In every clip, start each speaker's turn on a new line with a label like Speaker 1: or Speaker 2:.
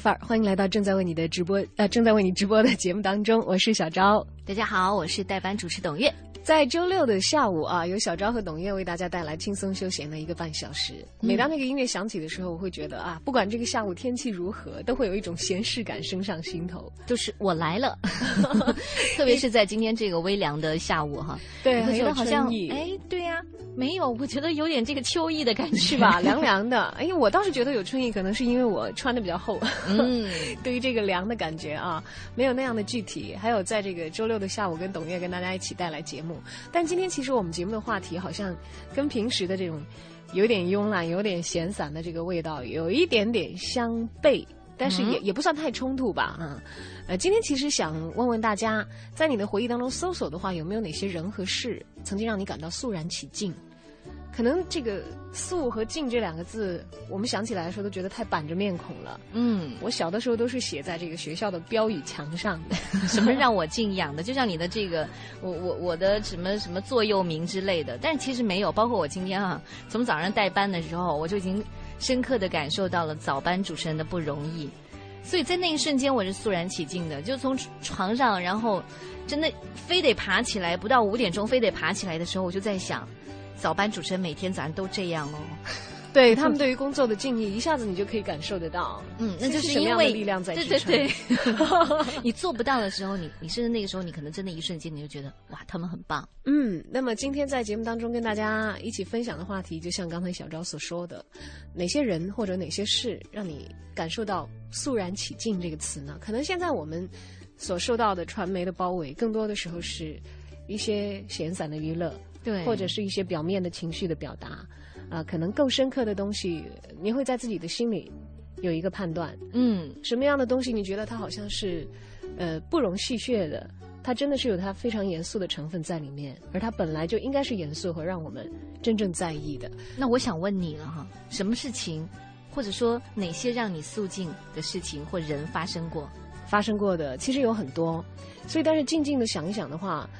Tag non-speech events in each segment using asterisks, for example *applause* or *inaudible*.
Speaker 1: 范儿，欢迎来到正在为你的直播呃正在为你直播的节目当中，我是小昭。
Speaker 2: 大家好，我是代班主持董月。
Speaker 1: 在周六的下午啊，由小昭和董月为大家带来轻松休闲的一个半小时。每当那个音乐响起的时候，我会觉得啊，不管这个下午天气如何，都会有一种闲适感升上心头。
Speaker 2: 就是我来了，*laughs* 特别是在今天这个微凉的下午哈，
Speaker 1: 对，
Speaker 2: 我觉得好像哎，对呀、没有，我觉得有点这个秋意的感觉，
Speaker 1: 是 *laughs* 吧？凉凉的。哎呀，我倒是觉得有春意，可能是因为我穿的比较厚。
Speaker 2: 嗯，*laughs*
Speaker 1: 对于这个凉的感觉啊，没有那样的具体。还有在这个周六的下午，跟董月跟大家一起带来节目。但今天其实我们节目的话题好像跟平时的这种有点慵懒、有点闲散的这个味道有一点点相悖，但是也、也不算太冲突吧。啊，呃，今天其实想问问大家，在你的回忆当中搜索的话，有没有哪些人和事曾经让你感到肃然起敬？可能这个“素”和“静”这两个字，我们想起来的时候都觉得太板着面孔了。
Speaker 2: 嗯，
Speaker 1: 我小的时候都是写在这个学校的标语墙上的。*laughs*
Speaker 2: 什么让我敬仰的？就像你的这个，我我我的什么什么座右铭之类的，但是其实没有。包括我今天啊，从早上带班的时候，我就已经深刻的感受到了早班主持人的不容易。所以在那一瞬间，我是肃然起敬的，就从床上，然后真的非得爬起来，不到五点钟非得爬起来的时候，我就在想，早班主持人每天早上都这样哦。*laughs*
Speaker 1: 对他们对于工作的敬意，一下子你就可以感受得到。
Speaker 2: 嗯，那就是
Speaker 1: 什么
Speaker 2: 因为
Speaker 1: 样的力量在
Speaker 2: 对
Speaker 1: 支
Speaker 2: 对
Speaker 1: 撑。
Speaker 2: 对，*laughs* *laughs* 你做不到的时候，你你甚至那个时候，你可能真的一瞬间你就觉得哇，他们很棒。
Speaker 1: 嗯，那么今天在节目当中跟大家一起分享的话题，就像刚才小昭所说的，哪些人或者哪些事让你感受到“肃然起敬”这个词呢？可能现在我们所受到的传媒的包围，更多的时候是一些闲散的娱乐，
Speaker 2: 对
Speaker 1: 或者是一些表面的情绪的表达，啊、可能更深刻的东西，你会在自己的心里有一个判断，
Speaker 2: 嗯，
Speaker 1: 什么样的东西你觉得它好像是，呃，不容戏谑的，它真的是有它非常严肃的成分在里面，而它本来就应该是严肃和让我们真正在意的。
Speaker 2: 那我想问你了哈，什么事情，或者说哪些让你肃静的事情或人发生过？
Speaker 1: 发生过的其实有很多，所以但是静静的想一想的话，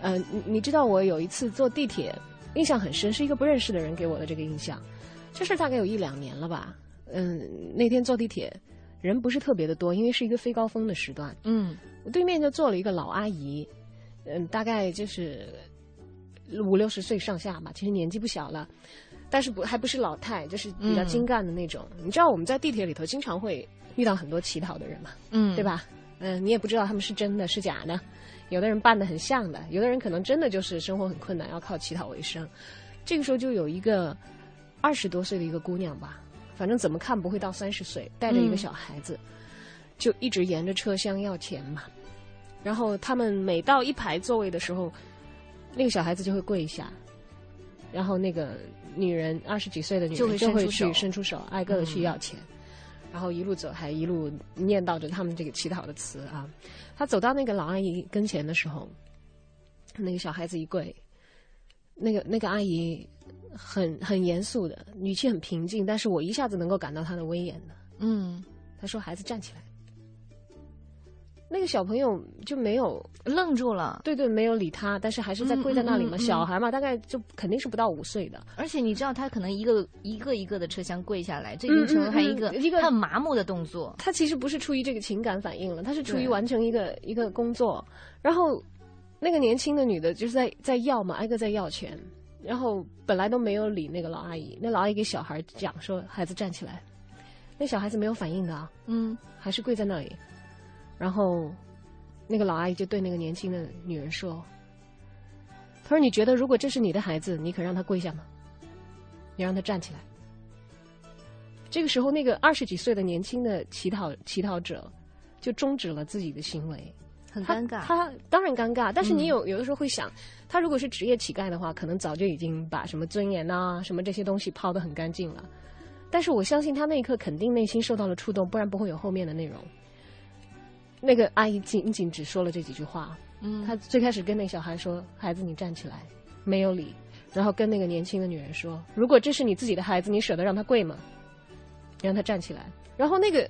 Speaker 1: 呃，你你知道我有一次坐地铁，印象很深，是一个不认识的人给我的这个印象，这事儿大概有一两年了吧。嗯，那天坐地铁，人不是特别的多，因为是一个非高峰的时段。
Speaker 2: 嗯
Speaker 1: 我对面就坐了一个老阿姨，嗯，大概就是五六十岁上下吧，其实年纪不小了，但是不还不是老太，就是比较
Speaker 2: 嗯
Speaker 1: 精干的那种。你知道我们在地铁里头经常会遇到很多乞讨的人嘛，
Speaker 2: 嗯，
Speaker 1: 对？吧？嗯，你也不知道他们是真的是假的，有的人扮的很像的，有的人可能真的就是生活很困难，要靠乞讨为生。这个时候就有一个二十多岁的一个姑娘吧，反正怎么看不会到三十岁，带着一个
Speaker 2: 嗯
Speaker 1: 小孩子，就一直沿着车厢要钱嘛。然后他们每到一排座位的时候，那个小孩子就会跪下，然后那个女人二十几岁的女人就会去
Speaker 2: 伸出手
Speaker 1: 挨个的去
Speaker 2: 嗯
Speaker 1: 要钱。然后一路走，还一路念叨着他们这个乞讨的词啊。他走到那个老阿姨跟前的时候，那个小孩子一跪，那个那个阿姨很很严肃的语气很平静，但是我一下子能够感到她的威严的。
Speaker 2: 嗯，
Speaker 1: 她说：“孩子站起来。”那个小朋友就没有，
Speaker 2: 愣住了。
Speaker 1: 对对，没有理他，但是还是在跪在那里嘛。
Speaker 2: 嗯嗯嗯嗯
Speaker 1: 小孩嘛，大概就肯定是不到五岁的。
Speaker 2: 而且你知道，他可能一个一个一个的车厢跪下来，这已经成为他一个、
Speaker 1: 一个
Speaker 2: 很麻木的动作。
Speaker 1: 他其实不是出于这个情感反应了，他是出于完成一个一个工作。然后那个年轻的女的就是在在要嘛，挨个在要钱。然后本来都没有理那个老阿姨，那老阿姨给小孩讲说：“孩子站起来。”那小孩子没有反应的啊，
Speaker 2: 嗯
Speaker 1: 还是跪在那里。然后那个老阿姨就对那个年轻的女人说：“她说你觉得如果这是你的孩子，你肯让他跪下吗？你让他站起来。”这个时候，那个二十几岁的年轻的乞讨乞讨者就终止了自己的行为。
Speaker 2: 很尴尬。
Speaker 1: 他当然尴尬，但是你
Speaker 2: 嗯
Speaker 1: 有、有的时候会想，他如果是职业乞丐的话，可能早就已经把什么尊严呐、什么这些东西抛得很干净了。但是我相信他那一刻肯定内心受到了触动，不然不会有后面的内容。那个阿姨仅仅只说了这几句话，
Speaker 2: 嗯
Speaker 1: 她最开始跟那小孩说：“孩子，你站起来。”没有理，然后跟那个年轻的女人说：“如果这是你自己的孩子，你舍得让他跪吗？”让他站起来。然后那个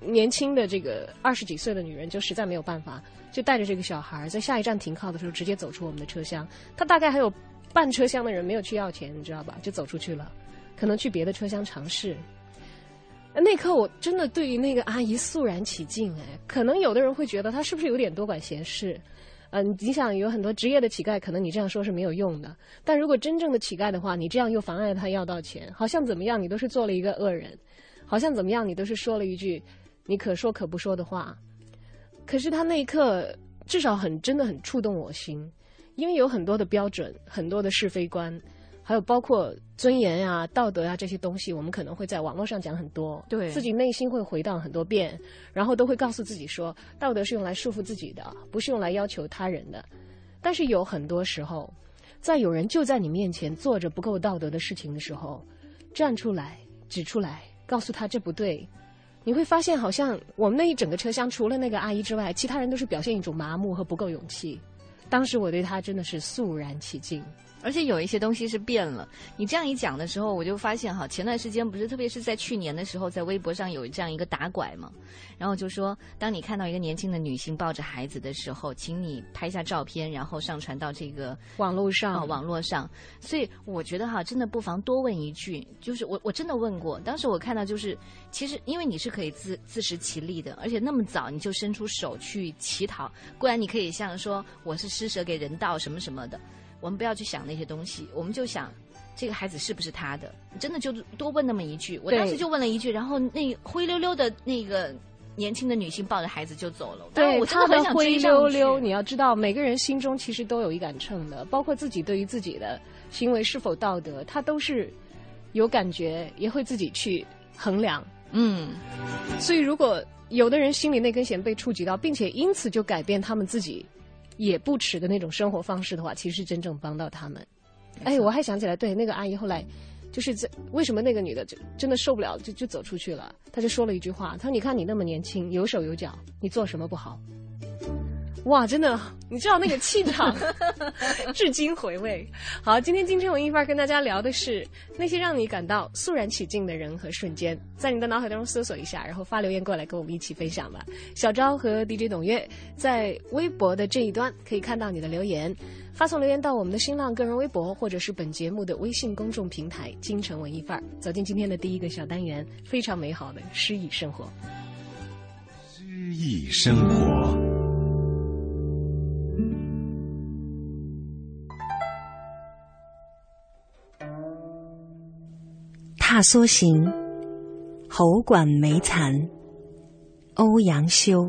Speaker 1: 年轻的这个二十几岁的女人就实在没有办法，就带着这个小孩在下一站停靠的时候直接走出我们的车厢。她大概还有半车厢的人没有去要钱，你知道吧？就走出去了，可能去别的车厢尝试。那刻，我真的对于那个阿姨肃然起敬。哎，可能有的人会觉得她是不是有点多管闲事？嗯、你想有很多职业的乞丐，可能你这样说是没有用的。但如果真正的乞丐的话，你这样又妨碍他要到钱，好像怎么样，你都是做了一个恶人，好像怎么样，你都是说了一句你可说可不说的话。可是他那一刻，至少很真的很触动我心，因为有很多的标准，很多的是非观，还有包括尊严呀、道德啊这些东西，我们可能会在网络上讲很多，
Speaker 2: 对
Speaker 1: 自己内心会回荡很多遍，然后都会告诉自己说，道德是用来束缚自己的，不是用来要求他人的。但是有很多时候，在有人就在你面前做着不够道德的事情的时候，站出来指出来，告诉他这不对。你会发现，好像我们那一整个车厢，除了那个阿姨之外，其他人都是表现一种麻木和不够勇气。当时我对他真的是肃然起敬。
Speaker 2: 而且有一些东西是变了。你这样一讲的时候，我就发现哈，前段时间不是，特别是在去年的时候，在微博上有这样一个打拐嘛，然后就说，当你看到一个年轻的女性抱着孩子的时候，请你拍下照片，然后上传到这个
Speaker 1: 网络上，
Speaker 2: 啊、网络上。所以我觉得哈，真的不妨多问一句，就是我我真的问过，当时我看到就是，其实因为你是可以自自食其力的，而且那么早你就伸出手去乞讨，固然你可以像说我是施舍给人道什么什么的。我们不要去想那些东西，我们就想这个孩子是不是他的，真的就多问那么一句。我当时就问了一句，然后那灰溜溜的那个年轻的女性抱着孩子就走了。
Speaker 1: 对，
Speaker 2: 我真的很想
Speaker 1: 灰
Speaker 2: 追
Speaker 1: 溜溜，你要知道，每个人心中其实都有一杆秤的，包括自己对于自己的行为是否道德，他都是有感觉，也会自己去衡量。
Speaker 2: 嗯，
Speaker 1: 所以，如果有的人心里那根弦被触及到，并且因此就改变他们自己也不耻的那种生活方式的话，其实是真正帮到他们。哎，我还想起来，对那个阿姨后来就是在为什么那个女的就真的受不了，就就走出去了。她就说了一句话，她说：“你看你那么年轻，有手有脚，你做什么不好？”哇，真的，你知道那个气场，*laughs* 至今回味。好，今天京城文艺范儿跟大家聊的是那些让你感到肃然起敬的人和瞬间，在你的脑海当中搜索一下，然后发留言过来跟我们一起分享吧。小昭和 DJ 董月在微博的这一端可以看到你的留言，发送留言到我们的新浪个人微博或者是本节目的微信公众平台“京城文艺范儿”，走进今天的第一个小单元，非常美好的诗意生活。
Speaker 3: 诗意生活。
Speaker 4: 踏梭行，喉管梅残，欧阳修。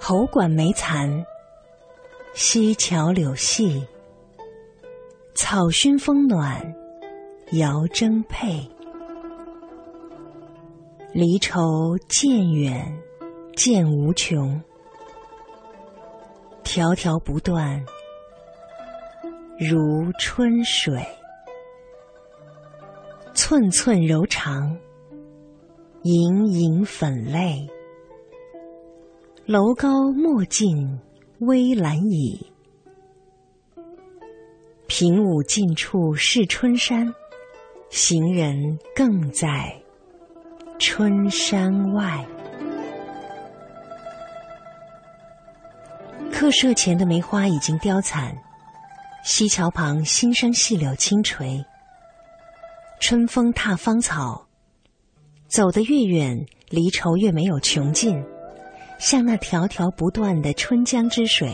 Speaker 4: 喉管梅残，溪桥柳细，草熏风暖，遥征配。离愁渐远，渐无穷，条条不断，如春水。寸寸柔肠，盈盈粉泪。楼高莫近危阑倚，平武近处是春山，行人更在春山外。客舍前的梅花已经凋残，溪桥旁新生细柳轻垂。春风踏芳草，走得越远，离愁越没有穷尽。像那条条不断的春江之水，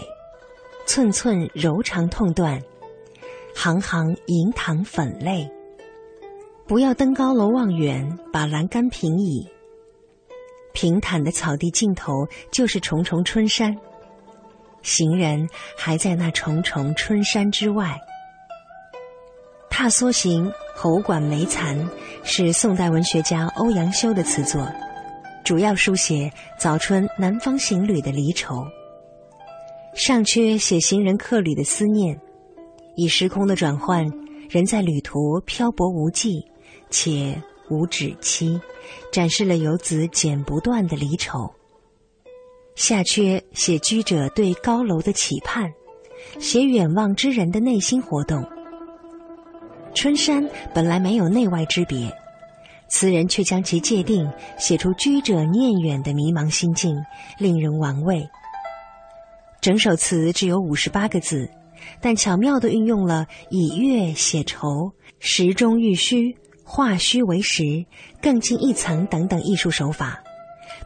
Speaker 4: 寸寸柔肠痛断，行行银堂粉泪。不要登高楼望远，把栏杆平倚。平坦的草地尽头就是重重春山，行人还在那重重春山之外。踏梭行，喉管梅残是宋代文学家欧阳修的词作，主要书写早春南方行旅的离愁。上阙写行人客旅的思念，以时空的转换，人在旅途漂泊无际，且无止期，展示了游子剪不断的离愁。下阕写居者对高楼的期盼，写远望之人的内心活动。春山本来没有内外之别，词人却将其界定，写出居者念远的迷茫心境，令人玩味。整首词只有五十八个字，但巧妙地运用了以月写愁、实中寓虚、化虚为实、更进一层等等艺术手法，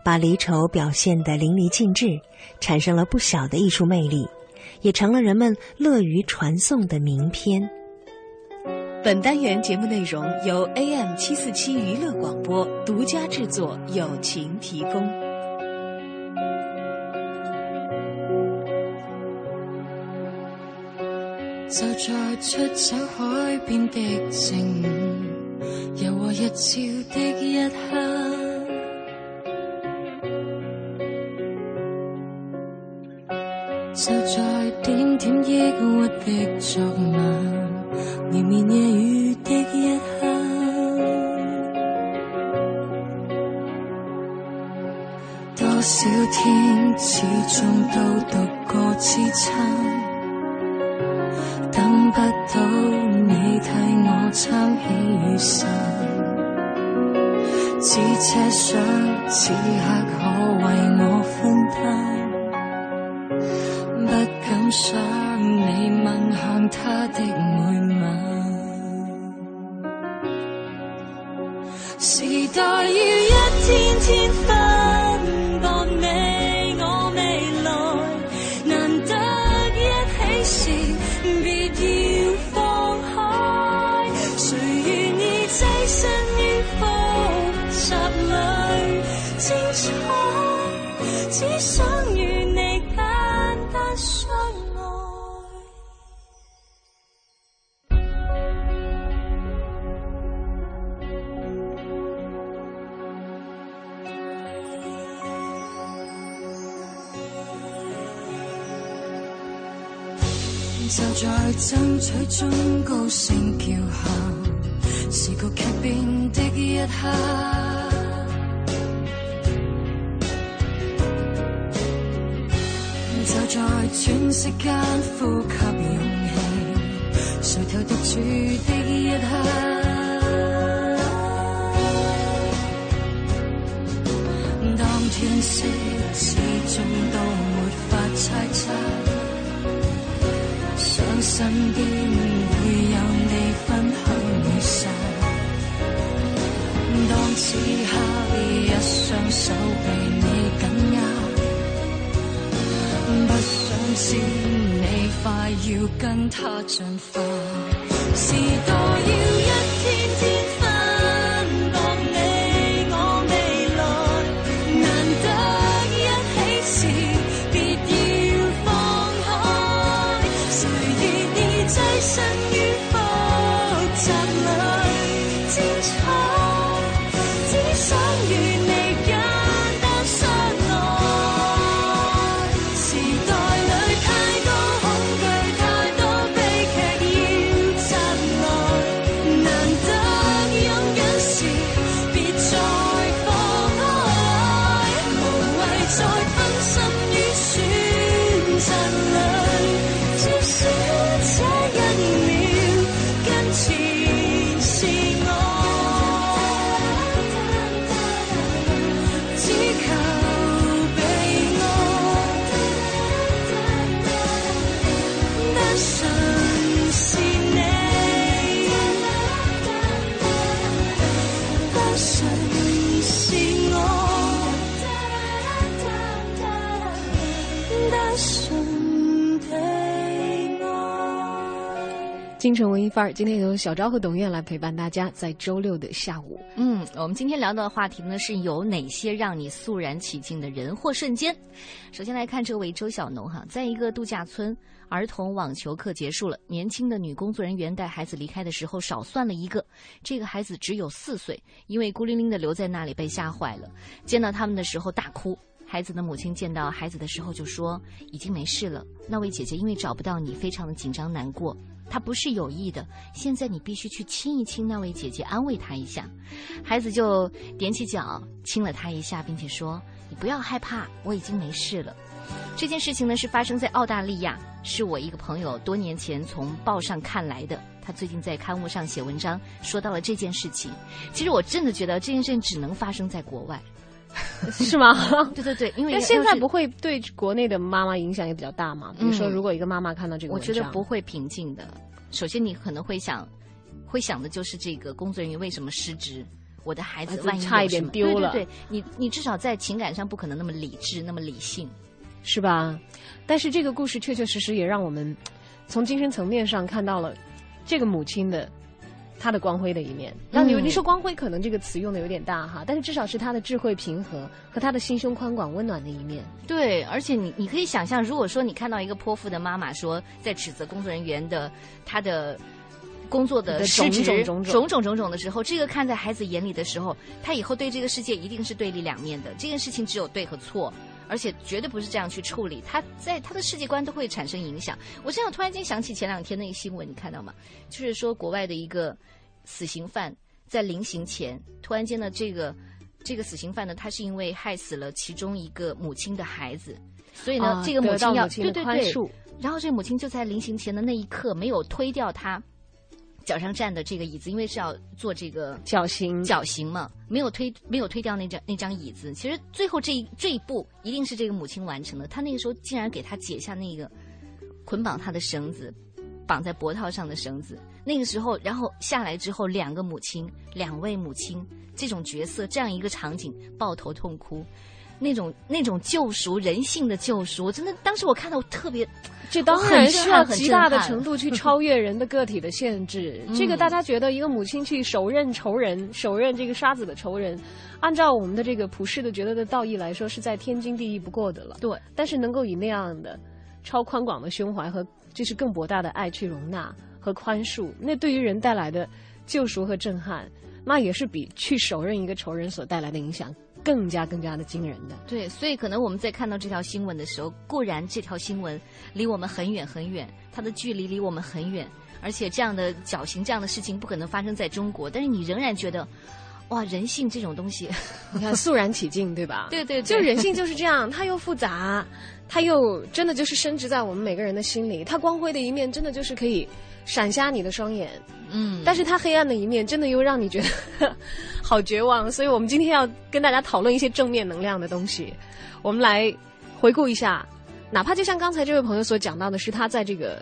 Speaker 4: 把离愁表现得淋漓尽致，产生了不小的艺术魅力，也成了人们乐于传颂的名篇。
Speaker 1: 本单元节目内容由 AM 七四七娱乐广播独家制作，友情提供。
Speaker 5: 就在出走海边的正午，柔和日照的一刻，就在點點抑鬱的昨晚，綿綿夜雨的一刻，多少天始終都獨個支撐。不到你替我撑起雨傘，只奢想此刻可為我分擔，不敢想你吻向他的每吻，时代要一天天翻爭取中高聲叫喊，時局劇變的一刻。就在喘息間呼吸勇氣，垂頭獨處的一刻，當天色始終都沒法猜測，身邊會有你分享雨傘，當此刻一雙手被你緊握。不想知你快要跟他進化，是多要
Speaker 6: 京城文艺范儿，今天由小昭和董燕来陪伴大家，在周六的下午。
Speaker 2: 嗯，我们今天聊的话题呢，是有哪些让你肃然起敬的人或瞬间？首先来看这位周小农哈，在一个度假村，儿童网球课结束了，年轻的女工作人员带孩子离开的时候少算了一个，这个孩子只有四岁，因为孤零零的留在那里被吓坏了，见到他们的时候大哭。孩子的母亲见到孩子的时候就说：“已经没事了。”那位姐姐因为找不到你，非常的紧张难过。他不是有意的。现在你必须去亲一亲那位姐姐，安慰她一下。”孩子就踮起脚亲了她一下，并且说：“你不要害怕，我已经没事了。”这件事情呢是发生在澳大利亚，是我一个朋友多年前从报上看来的。他最近在刊物上写文章，说到了这件事情。其实我真的觉得这件事情只能发生在国外。*laughs*
Speaker 1: 是吗？*laughs*
Speaker 2: 对对对，因为
Speaker 1: 但现在不会对国内的妈妈影响也比较大嘛？比如说，如果一个妈妈看到这个
Speaker 2: 我，觉得不会平静的。首先，你可能会想，会想的就是这个工作人员为什么失职？我的孩子
Speaker 1: 孩子
Speaker 2: 万一
Speaker 1: 差一点丢了
Speaker 2: 对对对，你你至少在情感上不可能那么理智，那么理性。
Speaker 1: 是吧？但是这个故事确确实实也让我们从精神层面上看到了这个母亲的他的光辉的一面。那你你说光辉可能这个词用的有点大哈但是至少是他的智慧平和和他的心胸宽广温暖的一面。
Speaker 2: 对而且你你可以想象如果说你看到一个泼妇的妈妈说在指责工作人员的她的工作的
Speaker 1: 种种种种。
Speaker 2: 种种的时候这个看在孩子眼里的时候他以后对这个世界一定是对立两面的这件事情只有对和错。而且绝对不是这样去处理，他在他的世界观都会产生影响。我现在突然间想起前两天那个新闻，你看到吗？就是说国外的一个死刑犯在临刑前，突然间呢，这个这个死刑犯呢，他是因为害死了其中一个母亲的孩子，所以呢，
Speaker 1: 啊
Speaker 2: 这个母亲要对对对，然后这个母亲就在临刑前的那一刻没有推掉他脚上站的这个椅子，因为是要做这个
Speaker 1: 绞刑
Speaker 2: 绞刑嘛，没有推没有推掉那张那张椅子。其实最后这一这一步一定是这个母亲完成的。她那个时候竟然给他解下那个捆绑她的绳子，绑在脖套上的绳子。那个时候，然后下来之后，两个母亲，两位母亲这种角色，这样一个场景，抱头痛哭。那种那种救赎人性的救赎，我真的当时我看到我特别
Speaker 1: 这当然需要极大的程度去超越人的个体的限制。*laughs* 这个大家觉得一个母亲去手刃仇人，手刃这个杀子的仇人，按照我们的这个普世的觉得的道义来说，是在天经地义不过的了。
Speaker 2: 对，
Speaker 1: 但是能够以那样的超宽广的胸怀和就是更博大的爱去容纳和宽恕，那对于人带来的救赎和震撼，那也是比去手刃一个仇人所带来的影响更加更加的惊人的。
Speaker 2: 对，所以可能我们在看到这条新闻的时候，固然这条新闻离我们很远很远，它的距离离我们很远，而且这样的绞刑这样的事情不可能发生在中国，但是你仍然觉得，哇，人性这种东西，*laughs*
Speaker 1: 你看肃然起敬，对吧？*laughs*
Speaker 2: 对对对
Speaker 1: 就人性就是这样，它又复杂，它又真的就是深植在我们每个人的心里。它光辉的一面，真的就是可以闪瞎你的双眼，
Speaker 2: 嗯，
Speaker 1: 但是它黑暗的一面，真的又让你觉得 *laughs* 好绝望。所以我们今天要跟大家讨论一些正面能量的东西。我们来回顾一下，哪怕就像刚才这位朋友所讲到的，是他在这个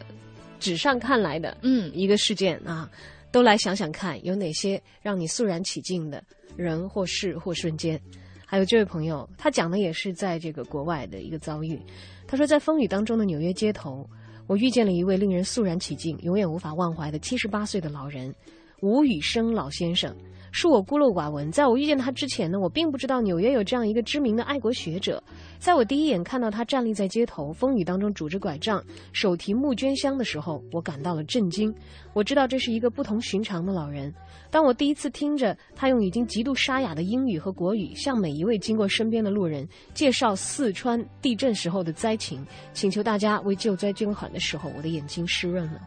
Speaker 1: 纸上看来的，
Speaker 2: 嗯
Speaker 1: 一个事件啊，都来想想看，有哪些让你肃然起敬的人或事或瞬间。还有这位朋友，他讲的也是在这个国外的一个遭遇。他说，在风雨当中的纽约街头，我遇见了一位令人肃然起敬、永远无法忘怀的七十八岁的老人——吴宇生老先生。恕我孤陋寡闻，在我遇见他之前呢，我并不知道纽约有这样一个知名的爱国学者。在我第一眼看到他站立在街头，风雨当中拄着拐杖，手提募捐箱的时候，我感到了震惊。我知道这是一个不同寻常的老人。当我第一次听着他用已经极度沙哑的英语和国语，向每一位经过身边的路人介绍四川地震时候的灾情，请求大家为救灾捐款的时候，我的眼睛湿润了。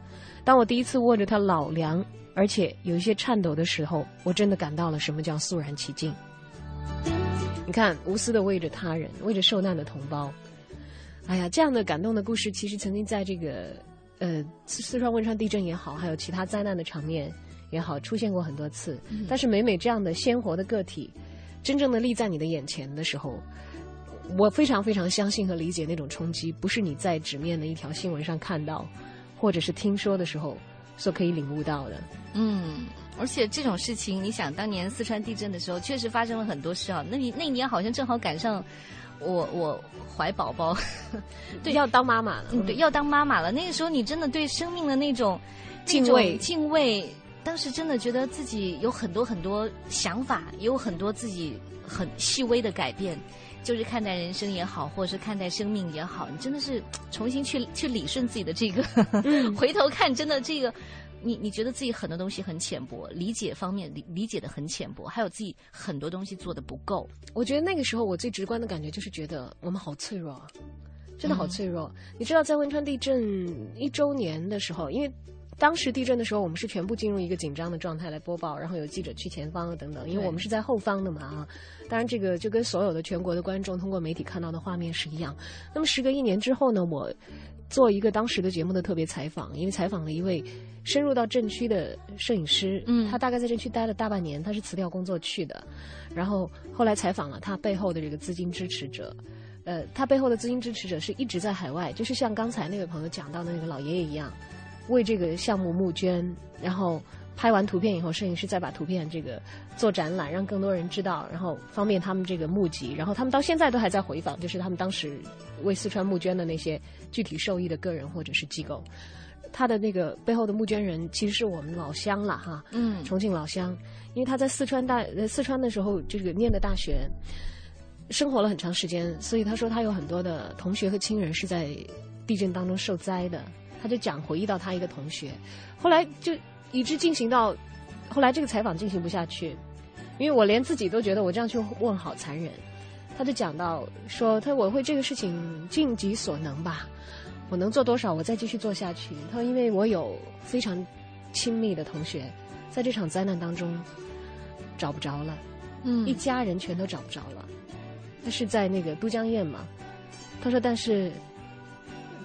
Speaker 1: 当我第一次握着他老梁，而且有一些颤抖的时候，我真的感到了什么叫肃然起敬。你看，无私的为着他人，为着受难的同胞。哎呀，这样的感动的故事，其实曾经在这个呃四四川汶川地震也好，还有其他灾难的场面也好，出现过很多次。但是每每这样的鲜活的个体，真正的立在你的眼前的时候，我非常非常相信和理解那种冲击，不是你在纸面的一条新闻上看到，或者是听说的时候所可以领悟到的。
Speaker 2: 嗯，而且这种事情，你想当年四川地震的时候，确实发生了很多事啊。那你那一年好像正好赶上我我怀宝宝，*laughs*
Speaker 1: 对，要当妈妈了。
Speaker 2: 嗯，对，要当妈妈了。那个时候你真的对生命的那种那种
Speaker 1: 敬畏
Speaker 2: 敬畏。当时真的觉得自己有很多很多想法，也有很多自己很细微的改变，就是看待人生也好，或者是看待生命也好，你真的是重新去去理顺自己的这个，*laughs* 回头看，真的这个。你你觉得自己很多东西很浅薄，理解方面理理解的很浅薄，还有自己很多东西做的不够。
Speaker 1: 我觉得那个时候我最直观的感觉就是觉得我们好脆弱啊，真的好脆弱。你知道，在汶川地震一周年的时候，因为当时地震的时候，我们是全部进入一个紧张的状态来播报，然后有记者去前方啊等等，因为我们是在后方的嘛啊。当然，这个就跟所有的全国的观众通过媒体看到的画面是一样。那么，时隔一年之后呢，我做一个当时的节目的特别采访，因为采访了一位深入到震区的摄影师，
Speaker 2: 嗯
Speaker 1: 他大概在震区待了大半年，他是辞掉工作去的，然后后来采访了他背后的这个资金支持者。呃，他背后的资金支持者是一直在海外，就是像刚才那位朋友讲到的那个老爷爷一样，为这个项目募捐，然后拍完图片以后，摄影师再把图片这个做展览，让更多人知道，然后方便他们这个募集。然后他们到现在都还在回访，就是他们当时为四川募捐的那些具体受益的个人或者是机构。他的那个背后的募捐人其实是我们老乡了哈，
Speaker 2: 嗯
Speaker 1: 重庆老乡，因为他在四川大呃四川的时候，这个念的大学，生活了很长时间，所以他说他有很多的同学和亲人是在地震当中受灾的。他就讲回忆到他一个同学，后来就一直进行到后来这个采访进行不下去，因为我连自己都觉得我这样去问好残忍。他就讲到说，他说我会这个事情尽己所能吧，我能做多少，我再继续做下去。他说，因为我有非常亲密的同学，在这场灾难当中找不着了。
Speaker 2: 嗯
Speaker 1: 一家人全都找不着了。他是在那个都江堰嘛，他说，但是，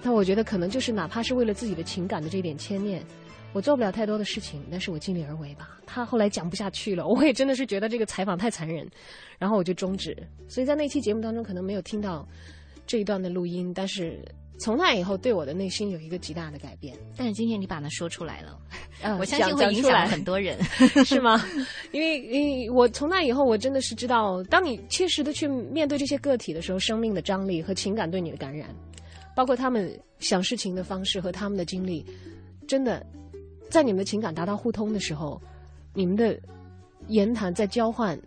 Speaker 1: 但我觉得可能就是哪怕是为了自己的情感的这一点牵念，我做不了太多的事情，但是我尽力而为吧。他后来讲不下去了，*laughs* 我也真的是觉得这个采访太残忍，然后我就终止。所以在那期节目当中可能没有听到这一段的录音，但是从那以后对我的内心有一个极大的改变。
Speaker 2: 但是今天你把它说出来了，
Speaker 1: 呃
Speaker 2: 我相信会影响很多人。*laughs*
Speaker 1: 是吗？*laughs* 因为因为我从那以后，我真的是知道，当你切实的去面对这些个体的时候，生命的张力和情感对你的感染，包括他们想事情的方式和他们的经历，真的，在你们的情感达到互通的时候，你们的言谈在交换，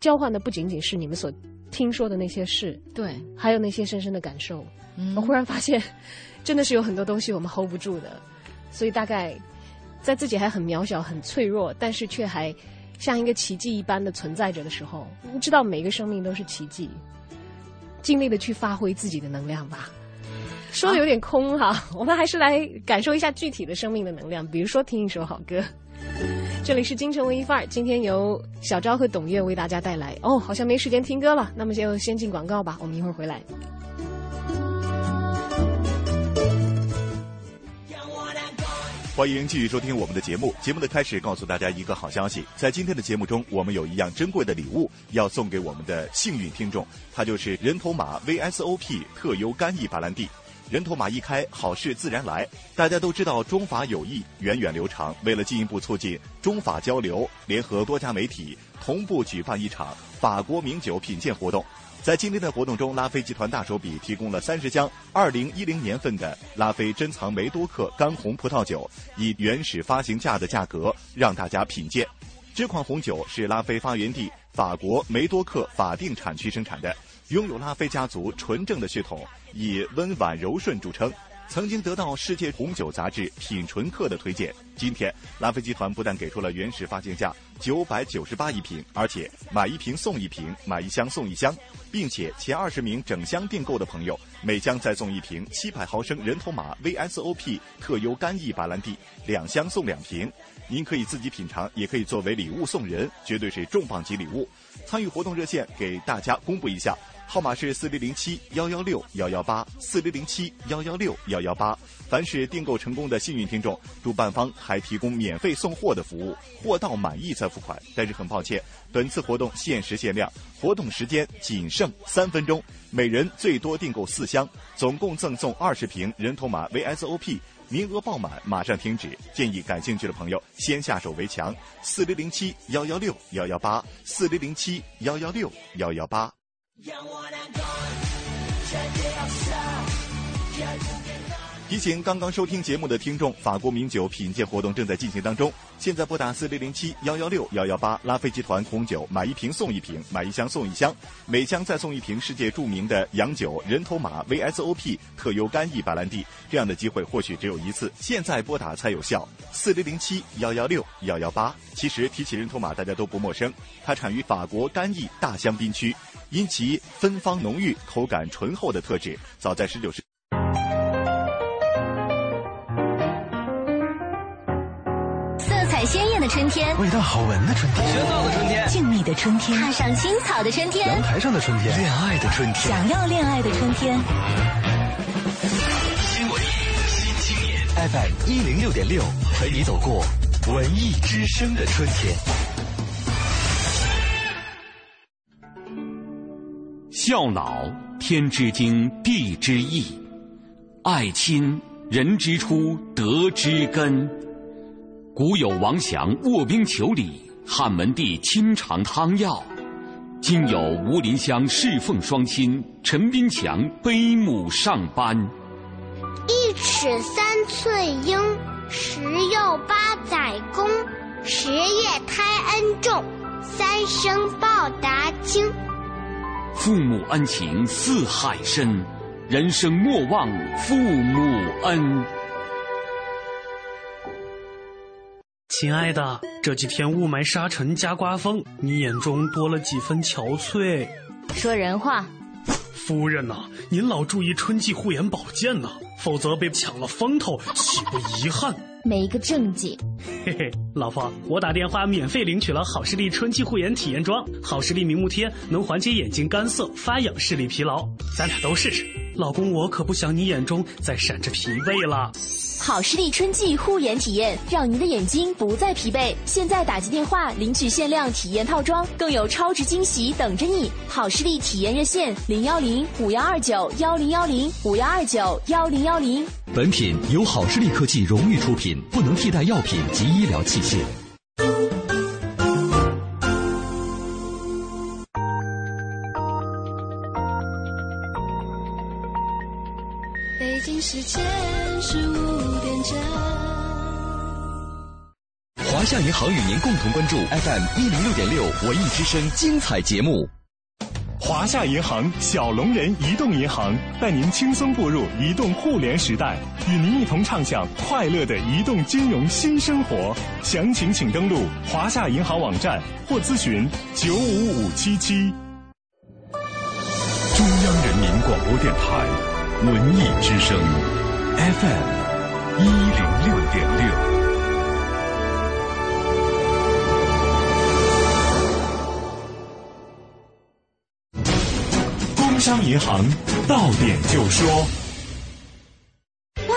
Speaker 1: 交换的不仅仅是你们所听说的那些事，
Speaker 2: 对，
Speaker 1: 还有那些深深的感受。
Speaker 2: 嗯
Speaker 1: 我忽然发现，真的是有很多东西我们 hold 不住的，所以大概在自己还很渺小、很脆弱，但是却还像一个奇迹一般的存在着的时候，你知道每个生命都是奇迹，尽力的去发挥自己的能量吧。说的有点空哈，*laughs* 我们还是来感受一下具体的生命的能量，比如说听一首好歌。*laughs* 这里是京城文艺范儿，今天由小昭和董月为大家带来。哦，好像没时间听歌了，那么就先进广告吧，我们一会儿回来。
Speaker 7: 欢迎继续收听我们的节目。节目的开始，告诉大家一个好消息，在今天的节目中，我们有一样珍贵的礼物要送给我们的幸运听众，它就是人头马 VSOP 特优干邑白兰地。人头马一开，好事自然来。大家都知道中法友谊源远流长，为了进一步促进中法交流，联合多家媒体同步举办一场法国名酒品鉴活动。在今天的活动中，拉菲集团大手笔提供了三十箱二零一零年份的拉菲珍藏梅多克干红葡萄酒，以原始发行价的价格让大家品鉴。这款红酒是拉菲发源地法国梅多克法定产区生产的，拥有拉菲家族纯正的血统，以温婉柔顺著称。曾经得到世界红酒杂志品醇客的推荐。今天，拉菲集团不但给出了原始发行价九百九十八一瓶，而且买一瓶送一瓶，买一箱送一箱，并且前二十名整箱订购的朋友，每箱再送一瓶七百毫升人头马 VSOP 特优干邑白兰地，两箱送两瓶。您可以自己品尝，也可以作为礼物送人，绝对是重磅级礼物。参与活动热线给大家公布一下。号码是四零零七幺幺六幺幺八四零零七幺幺六幺幺八。凡是订购成功的幸运听众，主办方还提供免费送货的服务，货到满意再付款。但是很抱歉，本次活动限时限量，活动时间仅剩三分钟，每人最多订购四箱，总共赠送二十瓶人头马 VSOP。名额爆满，马上停止。建议感兴趣的朋友先下手为强。四零零七幺幺六幺幺八四零零七幺幺六幺幺八。提醒刚刚收听节目的听众，法国名酒品鉴活动正在进行当中。现在拨打四零零七幺幺六幺幺八，拉菲集团红酒买一瓶送一瓶，买一箱送一箱，每箱再送一瓶世界著名的洋酒人头马 VSOP 特优干邑白兰地。这样的机会或许只有一次，现在拨打才有效。四零零七幺幺六幺幺八。其实提起人头马，大家都不陌生，它产于法国干邑大香槟区，因其芬芳浓郁、口感醇厚的特质，早在十九世。
Speaker 8: 彩鲜艳的春天，
Speaker 9: 味道好闻的春天，
Speaker 10: 喧闹的春天，
Speaker 4: 静谧的春天，
Speaker 8: 踏上青草的春天，
Speaker 9: 阳台上的春天，
Speaker 3: 恋爱的春天，
Speaker 4: 想要恋爱的春天。
Speaker 3: 新文艺新青年，FM 一零六点六，陪你走过文艺之声的春天。
Speaker 11: 孝脑，天之经，地之义；爱亲，人之初，德之根。古有王祥卧冰求鲤，汉文帝亲尝汤药；今有吴林香侍奉双亲，陈斌强悲母上班。
Speaker 12: 一尺三寸鹰，十又八载功，十月胎恩重，三生报答亲。
Speaker 11: 父母恩情似海深，人生莫忘父母恩。
Speaker 13: 亲爱的，这几天雾霾沙尘加刮风，你眼中多了几分憔悴。
Speaker 2: 说人话。
Speaker 13: 夫人呐、您老注意春季护眼保健呐、否则被抢了风头，岂不遗憾？
Speaker 8: 没个正经。
Speaker 13: 嘿嘿，老婆，我打电话免费领取了好视力春季护眼体验装，好视力明目贴能缓解眼睛干涩、发痒、视力疲劳，咱俩都试试。老公，我可不想你眼中再闪着疲惫了。
Speaker 8: 好视力春季护眼体验，让您的眼睛不再疲惫。现在打进电话领取限量体验套装，更有超值惊喜等着你。好视力体验热线：零幺零五幺二九幺零幺零五幺二九幺零幺零。
Speaker 3: 本品由好视力科技荣誉出品，不能替代药品及医疗器械。
Speaker 14: 时间是五点整。
Speaker 3: 华夏银行与您共同关注 FM 一零六点六文艺之声精彩节目。
Speaker 15: 华夏银行小龙人移动银行带您轻松步入移动互联时代，与您一同畅享快乐的移动金融新生活。详情请登录华夏银行网站或咨询九五五七七。
Speaker 3: 中央人民广播电台文艺之声 FM 一零六点六。
Speaker 15: 工商银行到点就说。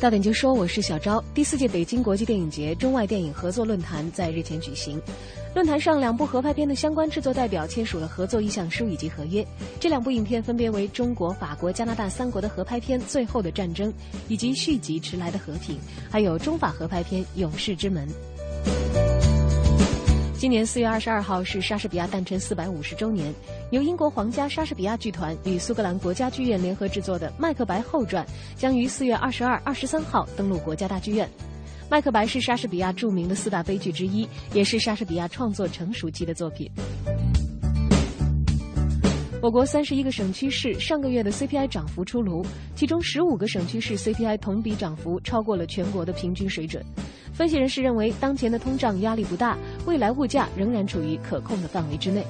Speaker 1: 大点就说，我是小昭。第四届北京国际电影节中外电影合作论坛在日前举行。论坛上，两部合拍片的相关制作代表签署了合作意向书以及合约。这两部影片分别为中国、法国、加拿大三国的合拍片《最后的战争》，以及续集《迟来的和平》，还有中法合拍片《勇士之门》。今年四月二十二号是莎士比亚诞辰四百五十周年，由英国皇家莎士比亚剧团与苏格兰国家剧院联合制作的《麦克白后传》将于四月二十二、二十三号登陆国家大剧院。《麦克白》是莎士比亚著名的四大悲剧之一，也是莎士比亚创作成熟期的作品。我国三十一个省区市上个月的 CPI 涨幅出炉，其中十五个省区市 CPI 同比涨幅超过了全国的平均水准。分析人士认为，当前的通胀压力不大，未来物价仍然处于可控的范围之内。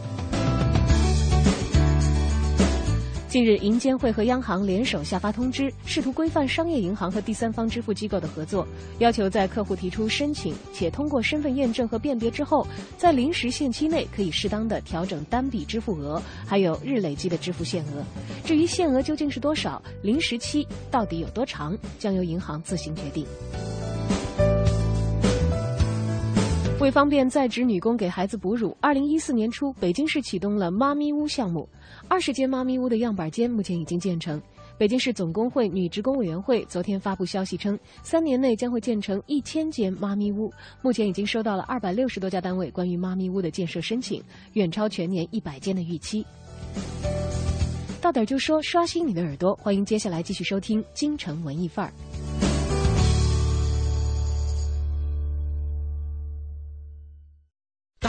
Speaker 1: 近日，银监会和央行联手下发通知，试图规范商业银行和第三方支付机构的合作，要求在客户提出申请且通过身份验证和辨别之后，在临时限期内可以适当的调整单笔支付额，还有日累计的支付限额。至于限额究竟是多少，临时期到底有多长，将由银行自行决定。为方便在职女工给孩子哺乳，二零一四年初，北京市启动了“妈咪屋”项目，二十间妈咪屋的样板间目前已经建成。北京市总工会女职工委员会昨天发布消息称，三年内将会建成一千间妈咪屋，目前已经收到了二百六十多家单位关于妈咪屋的建设申请，远超全年一百间的预期。到点就说，刷新你的耳朵，欢迎接下来继续收听《京城文艺范儿》。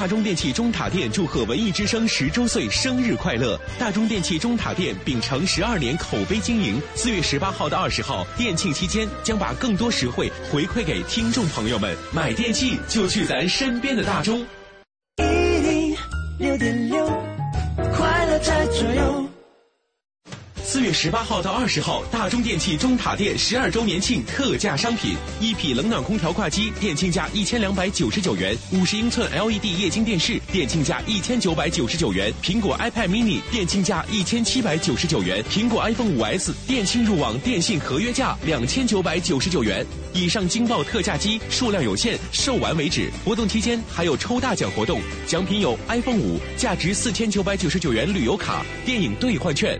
Speaker 3: 大
Speaker 16: 中电器中塔店祝贺文艺之声十周岁生日快乐！大中电器中塔店秉承十二年口碑经营，四月十八号到二十号店庆期间，将把更多实惠回馈给听众朋友们。买电器就去咱身边的大中。
Speaker 10: 六点六，快乐在左右。
Speaker 16: 四月十八号到二十号，大中电器中塔店十二周年庆特价商品：一匹冷暖空调挂机，店庆价一千两百九十九元；五十英寸 LED 液晶电视，店庆价一千九百九十九元；苹果 iPad mini，店庆价一千七百九十九元；苹果 iPhone 五 S，店庆入网电信合约价两千九百九十九元。以上惊爆特价机数量有限，售完为止。活动期间还有抽大奖活动，奖品有 iPhone 五价值四千九百九十九元旅游卡、电影兑换券。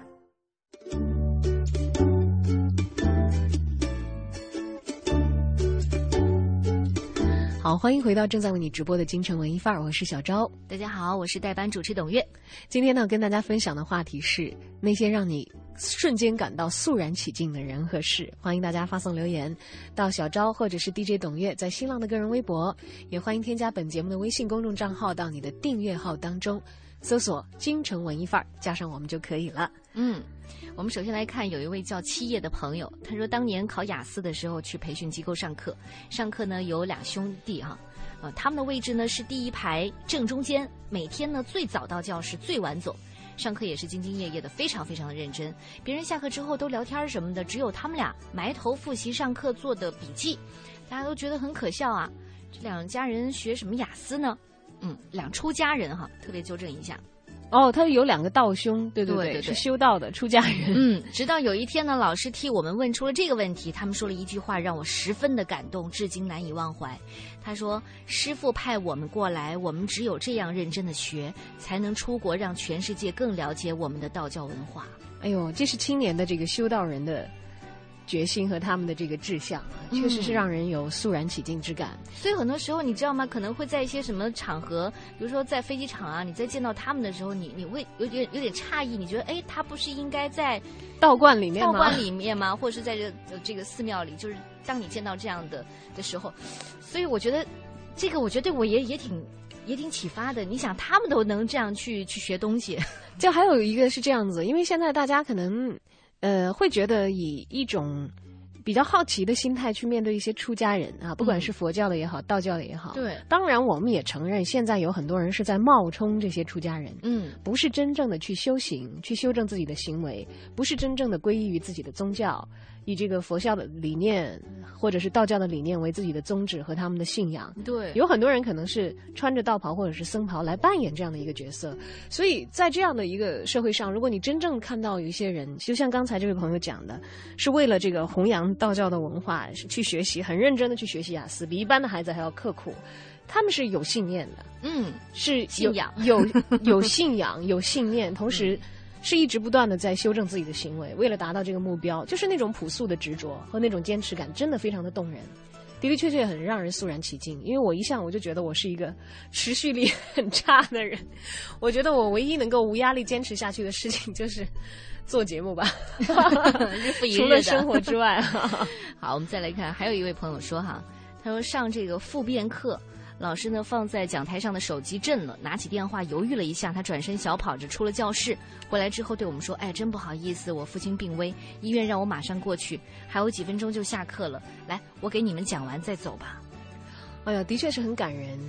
Speaker 1: 好，欢迎回到正在为你直播的京城文艺范儿，我是小昭。
Speaker 2: 大家好，我是代班主持董月。
Speaker 1: 今天呢，跟大家分享的话题是那些让你瞬间感到肃然起敬的人和事。欢迎大家发送留言到小昭或者是 DJ 董月在新浪的个人微博，也欢迎添加本节目的微信公众账号到你的订阅号当中，搜索“京城文艺范儿”，加上我们就可以了。
Speaker 2: 嗯，我们首先来看，有一位叫七叶的朋友，他说当年考雅思的时候去培训机构上课，上课呢有俩兄弟哈，呃，他们的位置呢是第一排正中间，每天呢最早到教室，最晚走，上课也是兢兢业业的，非常非常的认真。别人下课之后都聊天什么的，只有他们俩埋头复习上课做的笔记，大家都觉得很可笑啊。这两家人学什么雅思呢？嗯，两出家人哈，特别纠正一下。
Speaker 1: 哦，他有两个道兄，对对
Speaker 2: 对对
Speaker 1: 是修道的出家人。
Speaker 2: 嗯，直到有一天呢，老师替我们问出了这个问题，他们说了一句话，让我十分的感动，至今难以忘怀。他说：“师傅派我们过来，我们只有这样认真的学，才能出国，让全世界更了解我们的道教文化。”
Speaker 1: 哎呦，这是青年的这个修道人的决心和他们的这个志向啊，确实是让人有肃然起敬之感。
Speaker 2: 所以很多时候，你知道吗？可能会在一些什么场合，比如说在飞机场啊，你在见到他们的时候，你你会有点有点诧异，你觉得哎，他不是应该在
Speaker 1: 道观里面
Speaker 2: 道观里面吗？或者是在这这个寺庙里？就是当你见到这样的的时候，所以我觉得这个，我觉得对我也也挺也挺启发的。你想，他们都能这样去去学东西，
Speaker 1: 就还有一个是这样子，因为现在大家可能呃会觉得以一种。比较好奇的心态去面对一些出家人啊，不管是佛教的也好，道教的也好。
Speaker 2: 对，
Speaker 1: 当然我们也承认，现在有很多人是在冒充这些出家人，
Speaker 2: 嗯，
Speaker 1: 不是真正的去修行，去修正自己的行为，不是真正的皈依于自己的宗教，以这个佛教的理念或者是道教的理念为自己的宗旨和他们的信仰。
Speaker 2: 对，
Speaker 1: 有很多人可能是穿着道袍或者是僧袍来扮演这样的一个角色，所以在这样的一个社会上，如果你真正看到有一些人，就像刚才这位朋友讲的，是为了这个弘扬。道教的文化去学习，很认真的去学习雅思，比一般的孩子还要刻苦。他们是有信念的，
Speaker 2: 嗯，
Speaker 1: 是
Speaker 2: 信仰，
Speaker 1: 有有 *laughs* 信仰，有信念，同时是一直不断的在修正自己的行为，为了达到这个目标，就是那种朴素的执着和那种坚持感，真的非常的动人，的的确确很让人肃然起敬。因为我一向我就觉得我是一个持续力很差的人，我觉得我唯一能够无压力坚持下去的事情就是。做节目吧，
Speaker 2: 日复一日
Speaker 1: 除了生活之外。*laughs*
Speaker 2: 好，我们再来看，还有一位朋友说哈，他说上这个复辩课，老师呢放在讲台上的手机震了，拿起电话犹豫了一下，他转身小跑着出了教室，回来之后对我们说：“哎，真不好意思，我父亲病危，医院让我马上过去，还有几分钟就下课了，来，我给你们讲完再走吧。”
Speaker 1: 哎呀，的确是很感人。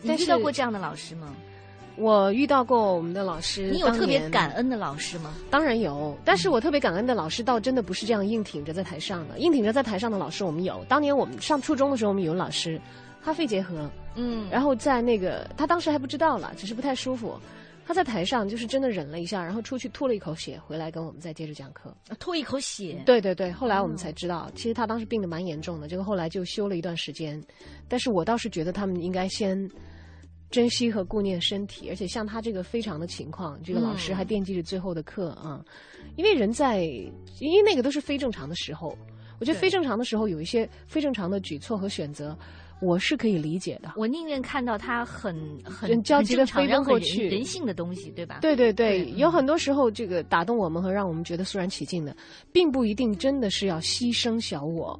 Speaker 2: 你遇到过这样的老师吗？
Speaker 1: 我遇到过我们的老师，
Speaker 2: 你有特别感恩的老师吗？
Speaker 1: 当然有，但是我特别感恩的老师倒真的不是这样硬挺着在台上的，硬挺着在台上的老师我们有。当年我们上初中的时候，我们语文老师，他肺结核，
Speaker 2: 嗯，
Speaker 1: 然后在那个他当时还不知道了，只是不太舒服，他在台上就是真的忍了一下，然后出去吐了一口血，回来跟我们再接着讲课。
Speaker 2: 吐一口血？
Speaker 1: 对对对，后来我们才知道，其实他当时病的蛮严重的，这个后来就休了一段时间，但是我倒是觉得他们应该先。珍惜和顾念身体，而且像他这个非常的情况，这个老师
Speaker 2: 嗯
Speaker 1: 还惦记着最后的课啊，因为人在，因为那个都是非正常的时候，我觉得非正常的时候有一些非正常的举措和选择，我是可以理解的。
Speaker 2: 我宁愿看到他很很
Speaker 1: 焦急地
Speaker 2: 很正常
Speaker 1: 飞奔过去
Speaker 2: 人人性的东西，对吧？
Speaker 1: 对对对，
Speaker 2: 对
Speaker 1: 有很多时候这个打动我们和让我们觉得肃然起敬的，并不一定真的是要牺牲小我。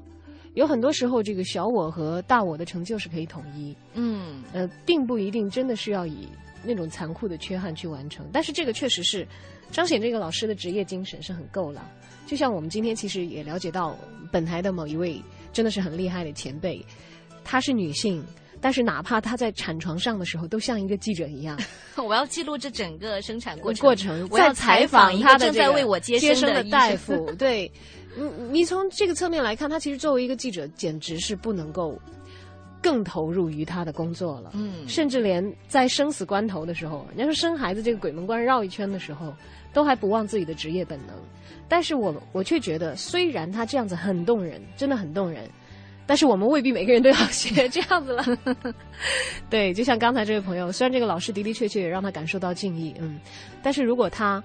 Speaker 1: 有很多时候，这个小我和大我的成就是可以统一，
Speaker 2: 嗯，
Speaker 1: 呃，并不一定真的是要以那种残酷的缺憾去完成。但是这个确实是彰显这个老师的职业精神是很够了。就像我们今天其实也了解到，本台的某一位真的是很厉害的前辈，她是女性，但是哪怕她在产床上的时候，都像一个记者一样。*laughs*
Speaker 2: 我要记录这整个生产过程，
Speaker 1: 过程，
Speaker 2: 我要
Speaker 1: 采
Speaker 2: 访一个正在为我接
Speaker 1: 接
Speaker 2: 生
Speaker 1: 的大夫。*laughs* 对，你你从这个侧面来看，她其实作为一个记者，简直是不能够更投入于她的工作了。
Speaker 2: 嗯
Speaker 1: 甚至连在生死关头的时候，人家说生孩子这个鬼门关绕一圈的时候，都还不忘自己的职业本能。但是我我却觉得，虽然他这样子很动人，真的很动人。但是我们未必每个人都要学 *laughs* 这样子了，*laughs* 对，就像刚才这位朋友，虽然这个老师的的确确也让他感受到敬意，嗯，但是如果他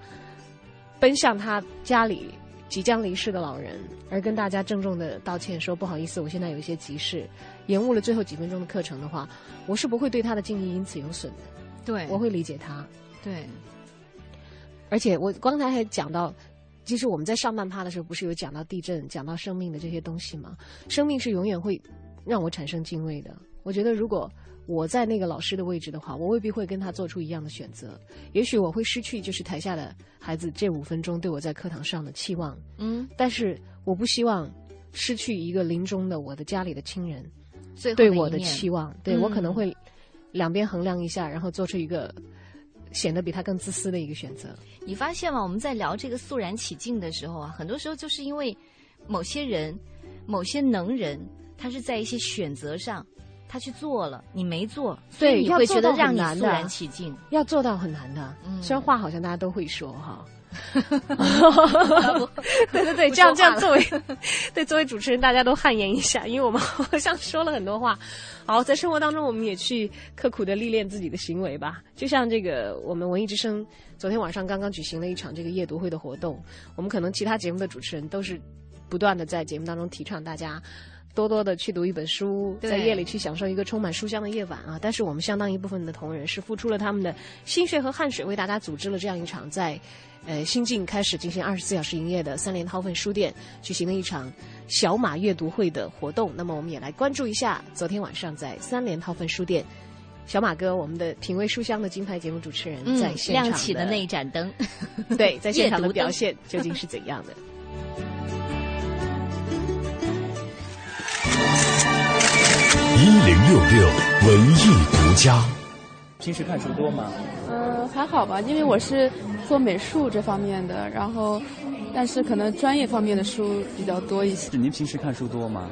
Speaker 1: 奔向他家里即将离世的老人，而跟大家郑重的道歉说不好意思，我现在有一些急事，延误了最后几分钟的课程的话，我是不会对他的敬意因此有损的，
Speaker 2: 对。
Speaker 1: 我会理解他，
Speaker 2: 对，
Speaker 1: 而且我刚才还讲到，其实我们在上半趴的时候不是有讲到地震、讲到生命的这些东西吗？生命是永远会让我产生敬畏的。我觉得如果我在那个老师的位置的话，我未必会跟他做出一样的选择。也许我会失去就是台下的孩子这五分钟对我在课堂上的期望，
Speaker 2: 嗯，
Speaker 1: 但是我不希望失去一个临终的我的家里的亲人
Speaker 2: 最后
Speaker 1: 对我的期望。对、
Speaker 2: 嗯
Speaker 1: 我可能会两边衡量一下，然后做出一个显得比他更自私的一个选择。
Speaker 2: 你发现吗？我们在聊这个肃然起敬的时候啊，很多时候就是因为某些人、某些能人，他是在一些选择上，他去做了，你没做，所以，你会觉得让你肃然起敬。
Speaker 1: 要做到很难的。
Speaker 2: 嗯
Speaker 1: 虽然话好像大家都会说哈。*laughs*
Speaker 2: 不
Speaker 1: 对对对，这样这样作为 *laughs* 对作为主持人，大家都汗颜一下，因为我们好像说了很多话。*laughs* 好，在生活当中，我们也去刻苦的历练自己的行为吧。就像这个，我们文艺之声昨天晚上刚刚举行了一场这个夜读会的活动，我们可能其他节目的主持人都是不断的在节目当中提倡大家。多多的去读一本书，在夜里去享受一个充满书香的夜晚啊！但是我们相当一部分的同仁是付出了他们的心血和汗水，为大家组织了这样一场在，呃新晋开始进行二十四小时营业的三联韬奋书店举行了一场小马阅读会的活动。那么我们也来关注一下昨天晚上在三联韬奋书店，小马哥我们的品味书香的金牌节目主持人
Speaker 2: 嗯
Speaker 1: 在现场
Speaker 2: 亮起的那一盏灯，*laughs*
Speaker 1: 对，在现场的 *laughs* 表现究竟是怎样的？
Speaker 3: 一零六六文艺独家。
Speaker 17: 平时看书多吗？
Speaker 18: 呃，还好吧，因为我是做美术这方面的，然后，但是可能专业方面的书比较多一些。
Speaker 17: 您平时看书多吗？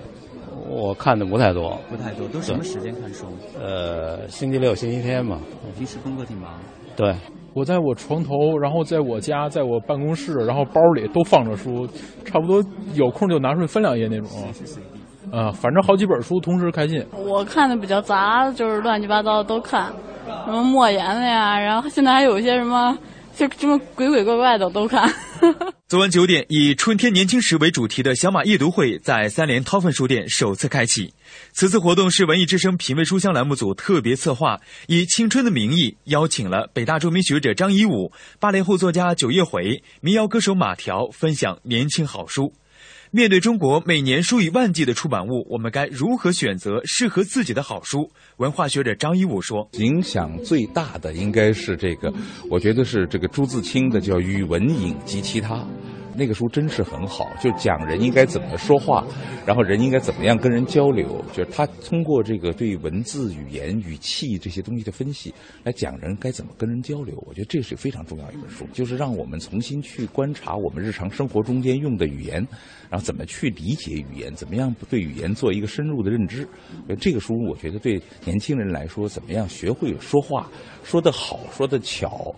Speaker 19: 我看的不太多，
Speaker 17: 不太多，都什么时间看书？
Speaker 19: 呃，星期六、星期天嘛。
Speaker 17: 平时工作挺忙。
Speaker 19: 对，
Speaker 20: 我在我床头，然后在我家，在我办公室，然后包里都放着书，差不多有空就拿出来翻两页那种。
Speaker 17: 地。
Speaker 20: 啊、反正好几本书同时开进。
Speaker 18: 我看的比较杂，就是乱七八糟的都看，什么莫言的呀，然后现在还有一些什么，就什么鬼鬼怪怪的都看。*laughs*
Speaker 21: 昨晚九点，以“春天年轻时”为主题的小马夜读会在三联韬奋书店首次开启。此次活动是文艺之声品味书香栏目组特别策划，以青春的名义邀请了北大著名学者张一武、八零后作家九月回、民谣歌手马条分享年轻好书。面对中国每年数以万计的出版物，我们该如何选择适合自己的好书？文化学者张一武说：“
Speaker 22: 影响最大的应该是这个，我觉得是这个朱自清的叫《语文影及其他》。”那个书真是很好，就讲人应该怎么说话，然后人应该怎么样跟人交流。就是他通过这个对文字、语言、语气这些东西的分析，来讲人该怎么跟人交流。我觉得这是非常重要一本书，就是让我们重新去观察我们日常生活中间用的语言，然后怎么去理解语言，怎么样对语言做一个深入的认知。这个书我觉得对年轻人来说，怎么样学会说话，说得好，说得巧。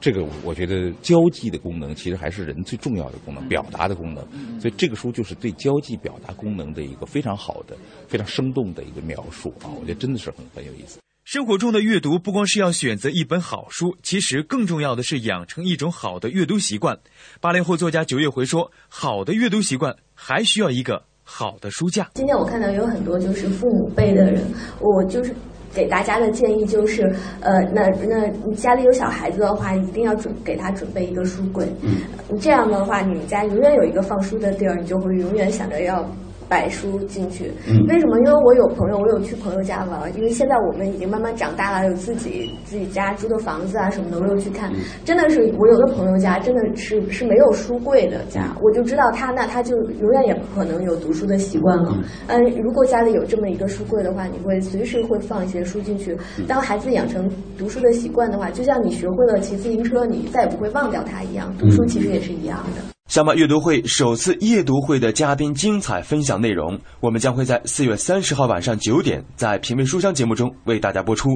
Speaker 22: 这个我觉得交际的功能其实还是人最重要的功能，表达的功能。所以这个书就是对交际表达功能的一个非常好的、非常生动的一个描述啊！我觉得真的是很很有意思。
Speaker 21: 生活中的阅读不光是要选择一本好书，其实更重要的是养成一种好的阅读习惯。八零后作家九月回说，好的阅读习惯还需要一个好的书架。
Speaker 23: 今天我看到有很多就是父母辈的人，我就是。给大家的建议就是，呃，那那你家里有小孩子的话，一定要准给他准备一个书柜。嗯，这样的话，你们家永远有一个放书的地儿，你就会永远想着要摆书进去。
Speaker 24: 嗯
Speaker 23: 为什么？因为我有朋友，我有去朋友家玩，因为现在我们已经慢慢长大了，有自己自己家租的房子啊什么的，我有去看。真的是我有的朋友家真的是是没有书柜的家，我就知道他那他就永远也不可能有读书的习惯了。嗯，如果家里有这么一个书柜的话，你会随时会放一些书进去。当孩子养成读书的习惯的话，就像你学会了骑自行车，你再也不会忘掉它一样，读书其实也是一样的。
Speaker 3: 小马阅读会首次夜读会的嘉宾精彩分享内容，我们将会在四月三十号晚上九点在品味书香节目中为大家播出。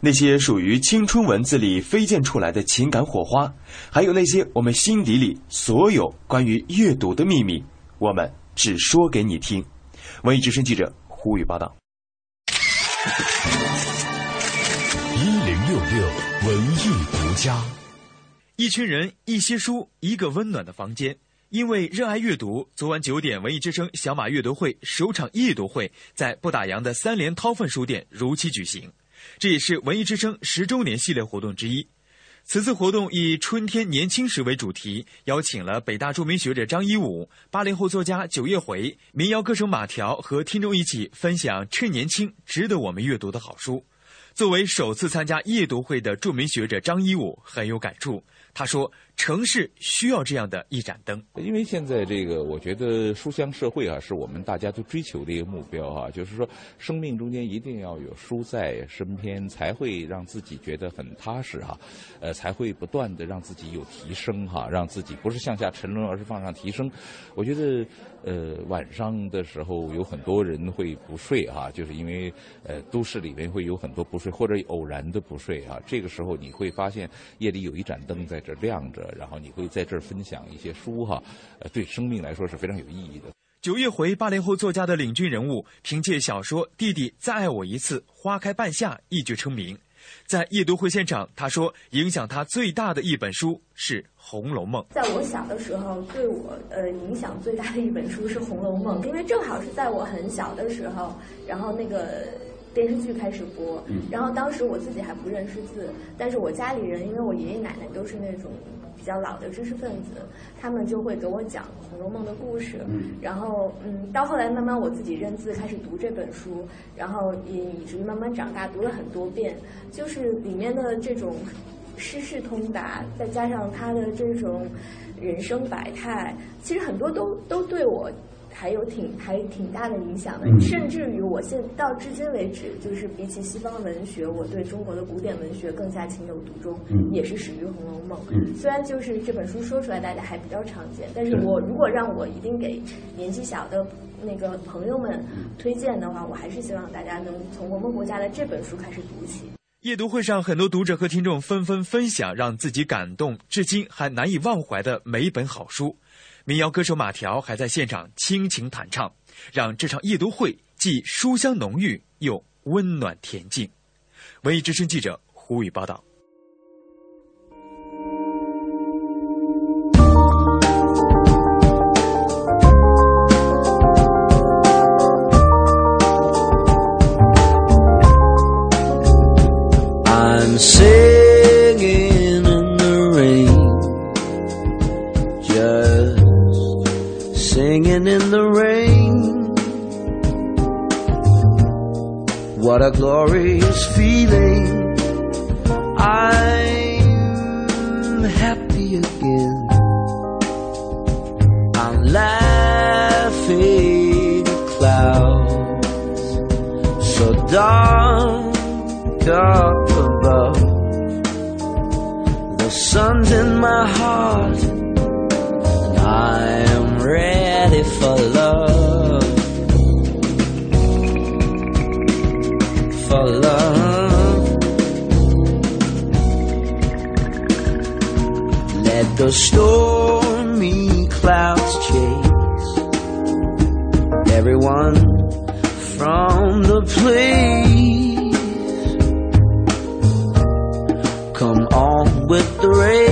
Speaker 3: 那些属于青春文字里飞溅出来的情感火花，还有那些我们心底里所有关于阅读的秘密，我们只说给你听。文艺之声记者胡宇报道。一零六六文艺独家。
Speaker 21: 一群人，一些书，一个温暖的房间。因为热爱阅读，昨晚九点，文艺之声小马阅读会首场夜读会在不打烊的三联韬奋书店如期举行，这也是文艺之声十周年系列活动之一。此次活动以“春天年轻时”为主题，邀请了北大著名学者张一武、八零后作家九月回、民谣歌手马条和听众一起分享趁年轻值得我们阅读的好书。作为首次参加夜读会的著名学者张一武很有感触。他说：“城市需要这样的一盏灯，
Speaker 22: 因为现在这个，我觉得书香社会啊，是我们大家都追求的一个目标啊。就是说，生命中间一定要有书在身边，才会让自己觉得很踏实哈、呃，才会不断的让自己有提升哈、让自己不是向下沉沦，而是往上提升。我觉得，呃，晚上的时候有很多人会不睡哈、就是因为呃，都市里面会有很多不睡，或者偶然的不睡啊。这个时候你会发现夜里有一盏灯在这亮着，然后你会在这儿分享一些书哈，呃，对生命来说是非常有意义的。
Speaker 21: 九月回八零后作家的领军人物，凭借小说《弟弟再爱我一次》《花开半夏》一举成名。在夜读会现场，他说，影响他最大的一本书是《红楼梦》。
Speaker 23: 在我小的时候，对我呃影响最大的一本书是《红楼梦》，因为正好是在我很小的时候，然后那个电视剧开始播，然后当时我自己还不认识字，但是我家里人，因为我爷爷奶奶都是那种比较老的知识分子，他们就会给我讲《红楼梦》的故事，然后嗯，到后来慢慢我自己认字，开始读这本书，然后也以至于慢慢长大，读了很多遍，就是里面的这种世事通达，再加上他的这种人生百态，其实很多都都对我还有挺还挺大的影响的，
Speaker 24: 嗯
Speaker 23: 甚至于我现到至今为止，就是比起西方文学，我对中国的古典文学更加情有独钟，
Speaker 24: 嗯
Speaker 23: 也是始于《红楼梦》
Speaker 24: 嗯
Speaker 23: 虽然就是这本书说出来大家还比较常见，但是
Speaker 24: 是
Speaker 23: 我如果让我一定给年纪小的那个朋友们推荐的话，我还是希望大家能从我们国家的这本书开始读起。
Speaker 21: 夜读会上，很多读者和听众纷纷分享让自己感动、至今还难以忘怀的每一本好书。民谣歌手马条还在现场倾情弹唱，让这场夜读会既书香浓郁又温暖恬静。文艺之声记者胡宇报道。
Speaker 10: I'm What a glorious feeling! I'm happy again. I'm laughing at clouds so dark up above. The sun's in my heart, and I am ready for love. for love. Let the stormy clouds chase everyone from the place. Come on with the rain.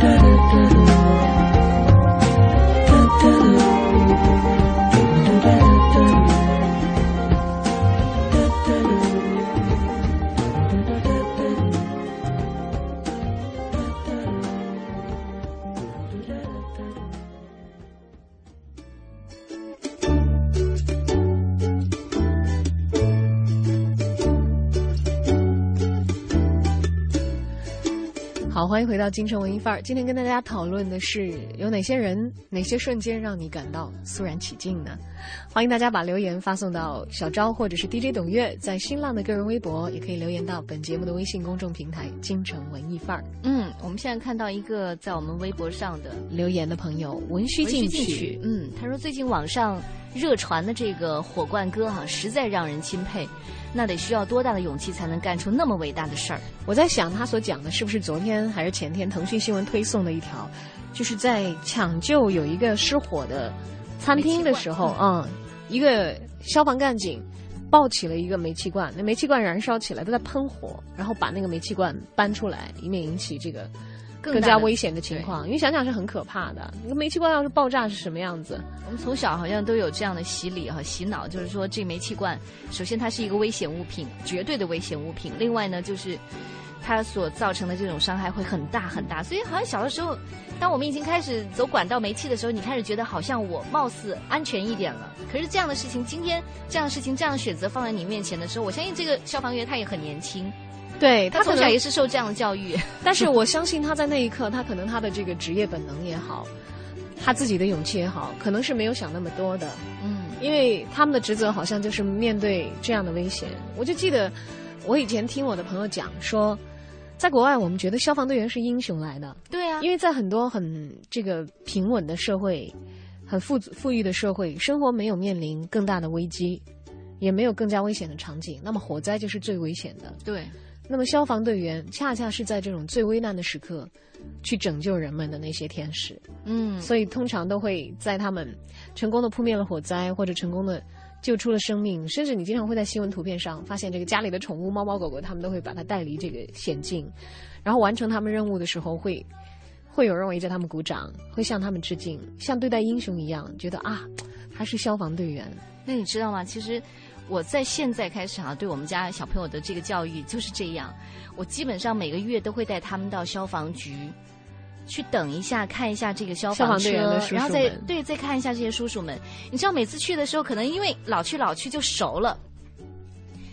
Speaker 1: 好，欢迎回到京城文艺范儿。今天跟大家讨论的是有哪些人、哪些瞬间让你感到肃然起敬呢？欢迎大家把留言发送到小昭或者是 DJ 董月，在新浪的个人微博，也可以留言到本节目的微信公众平台“京城文艺范儿
Speaker 2: 嗯，我们现在看到一个在我们微博上的”。
Speaker 1: 留言的朋友文虚进
Speaker 2: 进
Speaker 1: 取，
Speaker 2: 嗯，他说最近网上热传的这个火罐哥哈、实在让人钦佩，那得需要多大的勇气才能干出那么伟大的事儿？
Speaker 1: 我在想，他所讲的是不是昨天还是前天腾讯新闻推送的一条，就是在抢救有一个失火的餐厅的时候，嗯，一个消防干警抱起了一个煤气罐，那煤气罐燃烧起来，都在喷火，然后把那个煤气罐搬出来，以免引起这个
Speaker 2: 更
Speaker 1: 加危险的情况。因为想想是很可怕的，那个煤气罐要是爆炸是什么样子？
Speaker 2: 我们从小好像都有这样的洗礼和、洗脑，就是说这煤气罐，首先它是一个危险物品，绝对的危险物品。另外呢，就是它所造成的这种伤害会很大很大。所以好像小的时候，当我们已经开始走管道煤气的时候，你开始觉得好像我貌似安全一点了。可是这样的事情，今天这样的事情，这样的选择放在你面前的时候，我相信这个消防员他也很年轻，
Speaker 1: 对
Speaker 2: 他从小也是受这样的教育。*laughs*
Speaker 1: 但是我相信他在那一刻，他可能他的这个职业本能也好，他自己的勇气也好，可能是没有想那么多的。
Speaker 2: 嗯，
Speaker 1: 因为他们的职责好像就是面对这样的危险。我就记得我以前听我的朋友讲说，在国外我们觉得消防队员是英雄来的。
Speaker 2: 对啊，
Speaker 1: 因为在很多很这个平稳的社会、很富足富裕的社会，生活没有面临更大的危机，也没有更加危险的场景，那么火灾就是最危险的。
Speaker 2: 对。
Speaker 1: 那么消防队员恰恰是在这种最危难的时刻，去拯救人们的那些天使。
Speaker 2: 嗯，
Speaker 1: 所以通常都会在他们成功的扑灭了火灾，或者成功的救出了生命，甚至你经常会在新闻图片上发现这个家里的宠物猫猫狗狗，他们都会把它带离这个险境，然后完成他们任务的时候会。会有人围着他们鼓掌，会向他们致敬，像对待英雄一样，觉得啊，他是消防队员。
Speaker 2: 那你知道吗？其实我在现在开始啊，对我们家小朋友的这个教育就是这样，我基本上每个月都会带他们到消防局。去等一下，看一下这个消
Speaker 1: 消防
Speaker 2: 车
Speaker 1: 的叔，叔
Speaker 2: 然后再对再看一下这些叔叔们。你知道每次去的时候，可能因为老去老去就熟了，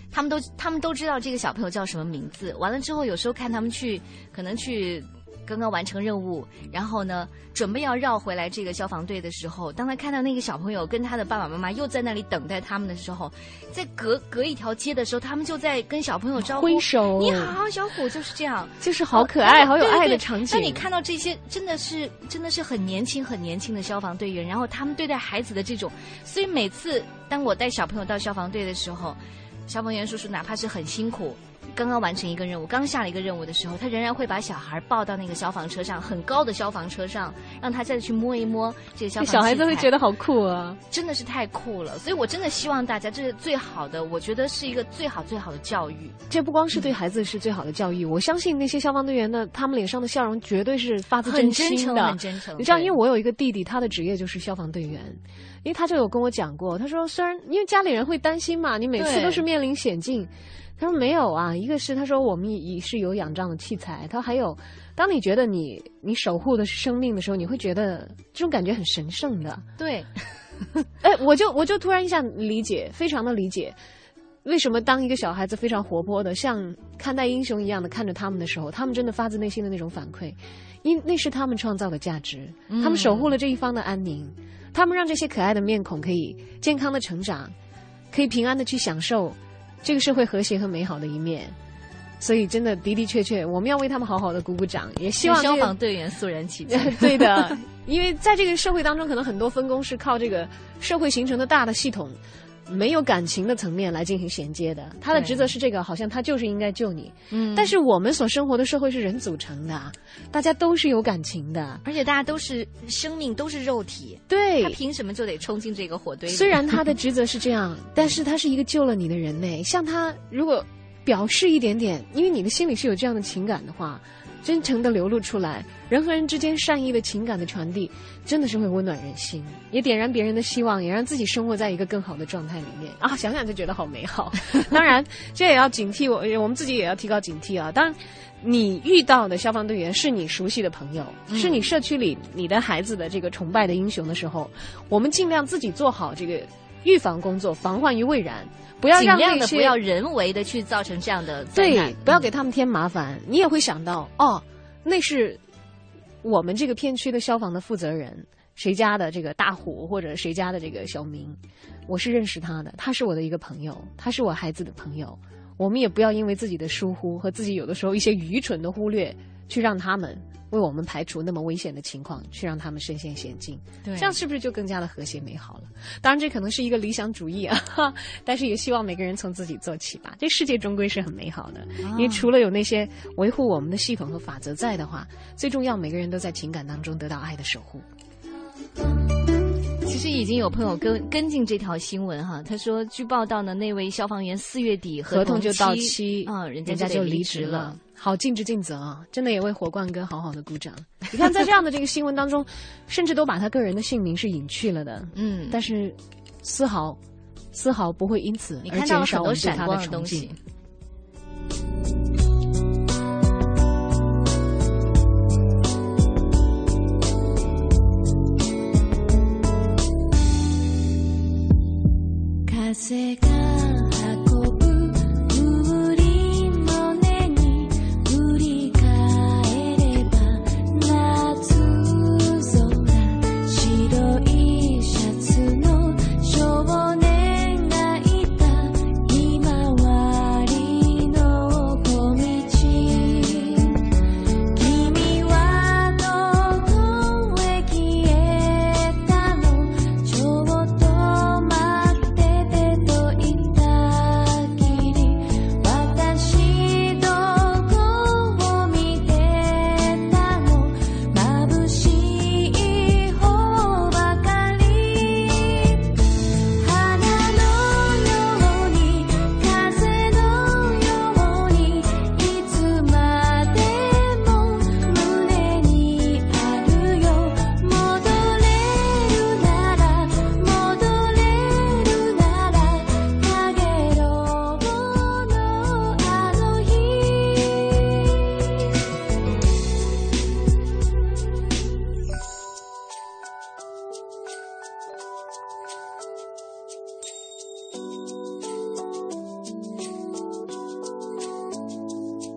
Speaker 2: 他们都他们都知道这个小朋友叫什么名字。完了之后，有时候看他们去，可能去刚刚完成任务，然后呢准备要绕回来这个消防队的时候，当他看到那个小朋友跟他的爸爸妈妈又在那里等待他们的时候，在隔隔一条街的时候，他们就在跟小朋友招呼
Speaker 1: 挥手
Speaker 2: 你好，小虎，就是这样。
Speaker 1: 就是好可爱、
Speaker 2: 哦
Speaker 1: 好有爱的场景。
Speaker 2: 当你看到这些，真的是真的是很年轻、很年轻的消防队员，然后他们对待孩子的这种，所以每次当我带小朋友到消防队的时候，消防员叔叔哪怕是很辛苦。刚刚完成一个任务，刚下了一个任务的时候，他仍然会把小孩抱到那个消防车上，很高的消防车上，让他再去摸一摸这个消防。
Speaker 1: 小孩子会觉得好酷啊！
Speaker 2: 真的是太酷了，所以我真的希望大家，这是最好的，我觉得是一个最好最好的教育。
Speaker 1: 这不光是对孩子是最好的教育，我相信那些消防队员呢，他们脸上的笑容绝对是发自
Speaker 2: 真
Speaker 1: 心的，
Speaker 2: 真诚很真诚
Speaker 1: 你知道，因为我有一个弟弟，他的职业就是消防队员，因为他就有跟我讲过，他说虽然因为家里人会担心嘛，你每次都是面临险境，他说没有啊，一个是他说我们也是有仰仗的器材，他说还有，当你觉得你你守护的是生命的时候，你会觉得这种感觉很神圣的。
Speaker 2: 对，*laughs*
Speaker 1: 哎，我就我就突然一下理解，非常的理解，为什么当一个小孩子非常活泼的，像看待英雄一样的看着他们的时候，他们真的发自内心的那种反馈，因那是他们创造的价值，
Speaker 2: 嗯
Speaker 1: 他们守护了这一方的安宁，他们让这些可爱的面孔可以健康的成长，可以平安的去享受这个社会和谐和美好的一面。所以，真的的的确确，我们要为他们好好的鼓鼓掌，也希望、这个、
Speaker 2: 消防队员肃然起敬。*laughs*
Speaker 1: 对的，因为在这个社会当中，可能很多分工是靠这个社会形成的大的系统，没有感情的层面来进行衔接的。他的职责是这个，好像他就是应该救你。
Speaker 2: 嗯
Speaker 1: 但是我们所生活的社会是人组成的，大家都是有感情的。
Speaker 2: 而且大家都是生命，都是肉体，
Speaker 1: 对
Speaker 2: 他凭什么就得冲进这个火堆里？
Speaker 1: 虽然他的职责是这样，*laughs* 但是他是一个救了你的人呢。像他如果表示一点点，因为你的心里是有这样的情感的话，真诚的流露出来，人和人之间善意的情感的传递，真的是会温暖人心，也点燃别人的希望，也让自己生活在一个更好的状态里面啊！想想就觉得好美好。*laughs* 当然，这也要警惕我，我们自己也要提高警惕啊。当然。你遇到的消防队员是你熟悉的朋友，
Speaker 2: 嗯
Speaker 1: 是你社区里你的孩子的这个崇拜的英雄的时候，我们尽量自己做好这个预防工作，防患于未然，不要
Speaker 2: 尽
Speaker 1: 让那些
Speaker 2: 量的不要人为的去造成这样的
Speaker 1: 对，不要给他们添麻烦。你也会想到，哦，那是我们这个片区的消防的负责人，谁家的这个大虎或者谁家的这个小明，我是认识他的，他是我的一个朋友，他是我孩子的朋友。我们也不要因为自己的疏忽和自己有的时候一些愚蠢的忽略，去让他们为我们排除那么危险的情况，去让他们身陷险境。
Speaker 2: 对
Speaker 1: 这样是不是就更加的和谐美好了？当然，这可能是一个理想主义啊，哈 *laughs* 但是也希望每个人从自己做起吧。这世界终归是很美好的，因为除了有那些维护我们的系统和法则在的话，最重要，每个人都在情感当中得到爱的守护。
Speaker 2: 其实已经有朋友跟跟进这条新闻哈，他说，据报道呢，那位消防员四月底同
Speaker 1: 合同就到期
Speaker 2: 啊、人家
Speaker 1: 人家就离
Speaker 2: 职
Speaker 1: 了。。好，尽职尽责啊！真的也为火罐哥好好的鼓掌。你看，在这样的这个新闻当中，甚至都把他个人的姓名是隐去了的。
Speaker 2: 嗯，
Speaker 1: 但是丝毫丝毫不会因此而
Speaker 2: 你看到了
Speaker 1: 减少对
Speaker 2: 很多闪
Speaker 1: 他
Speaker 2: 的东西
Speaker 1: 敬。。
Speaker 14: 風が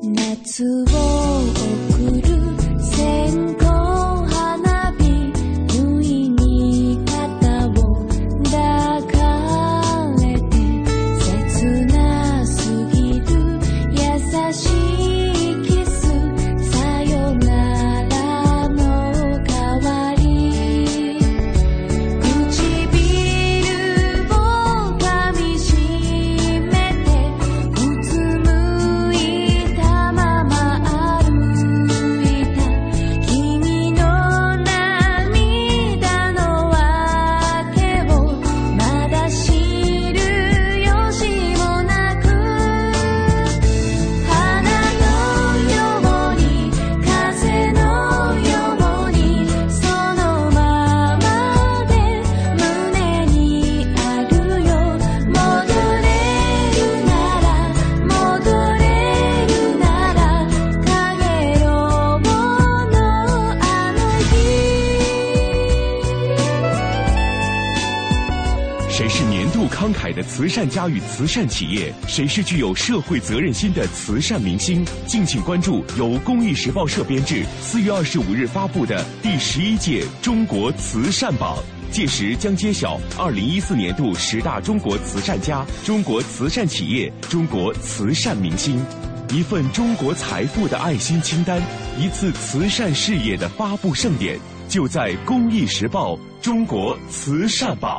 Speaker 14: 夏を送る。
Speaker 3: 慈善家与慈善企业？谁是具有社会责任心的慈善明星？敬请关注由公益时报社编制，四月二十五日发布的第十一届中国慈善榜。届时将揭晓二零一四年度十大中国慈善家、中国慈善企业、中国慈善明星，一份中国财富的爱心清单，一次慈善事业的发布盛典，就在《公益时报》中国慈善榜。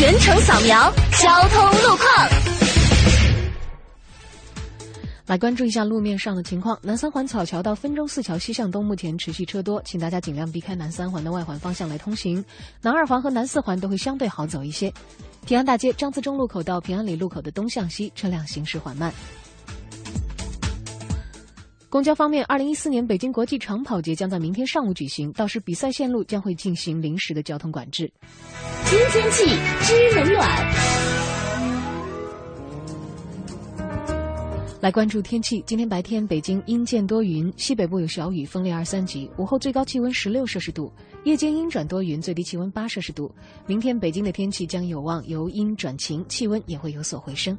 Speaker 8: 全程扫描交通路况。
Speaker 1: 来关注一下路面上的情况。南三环草桥到分钟寺桥西向东目前持续车多，请大家尽量避开南三环的外环方向来通行。南二环和南四环都会相对好走一些。平安大街张自忠路口到平安里路口的东向西车辆行驶缓慢。公交方面，二零一四年北京国际长跑节将在明天上午举行，到时比赛线路将会进行临时的交通管制。
Speaker 8: 听天气知冷暖。
Speaker 1: 来关注天气，今天白天北京阴见多云，西北部有小雨，风力二三级，午后最高气温十六摄氏度，夜间阴转多云，最低气温八摄氏度。明天北京的天气将有望由阴转晴，气温也会有所回升。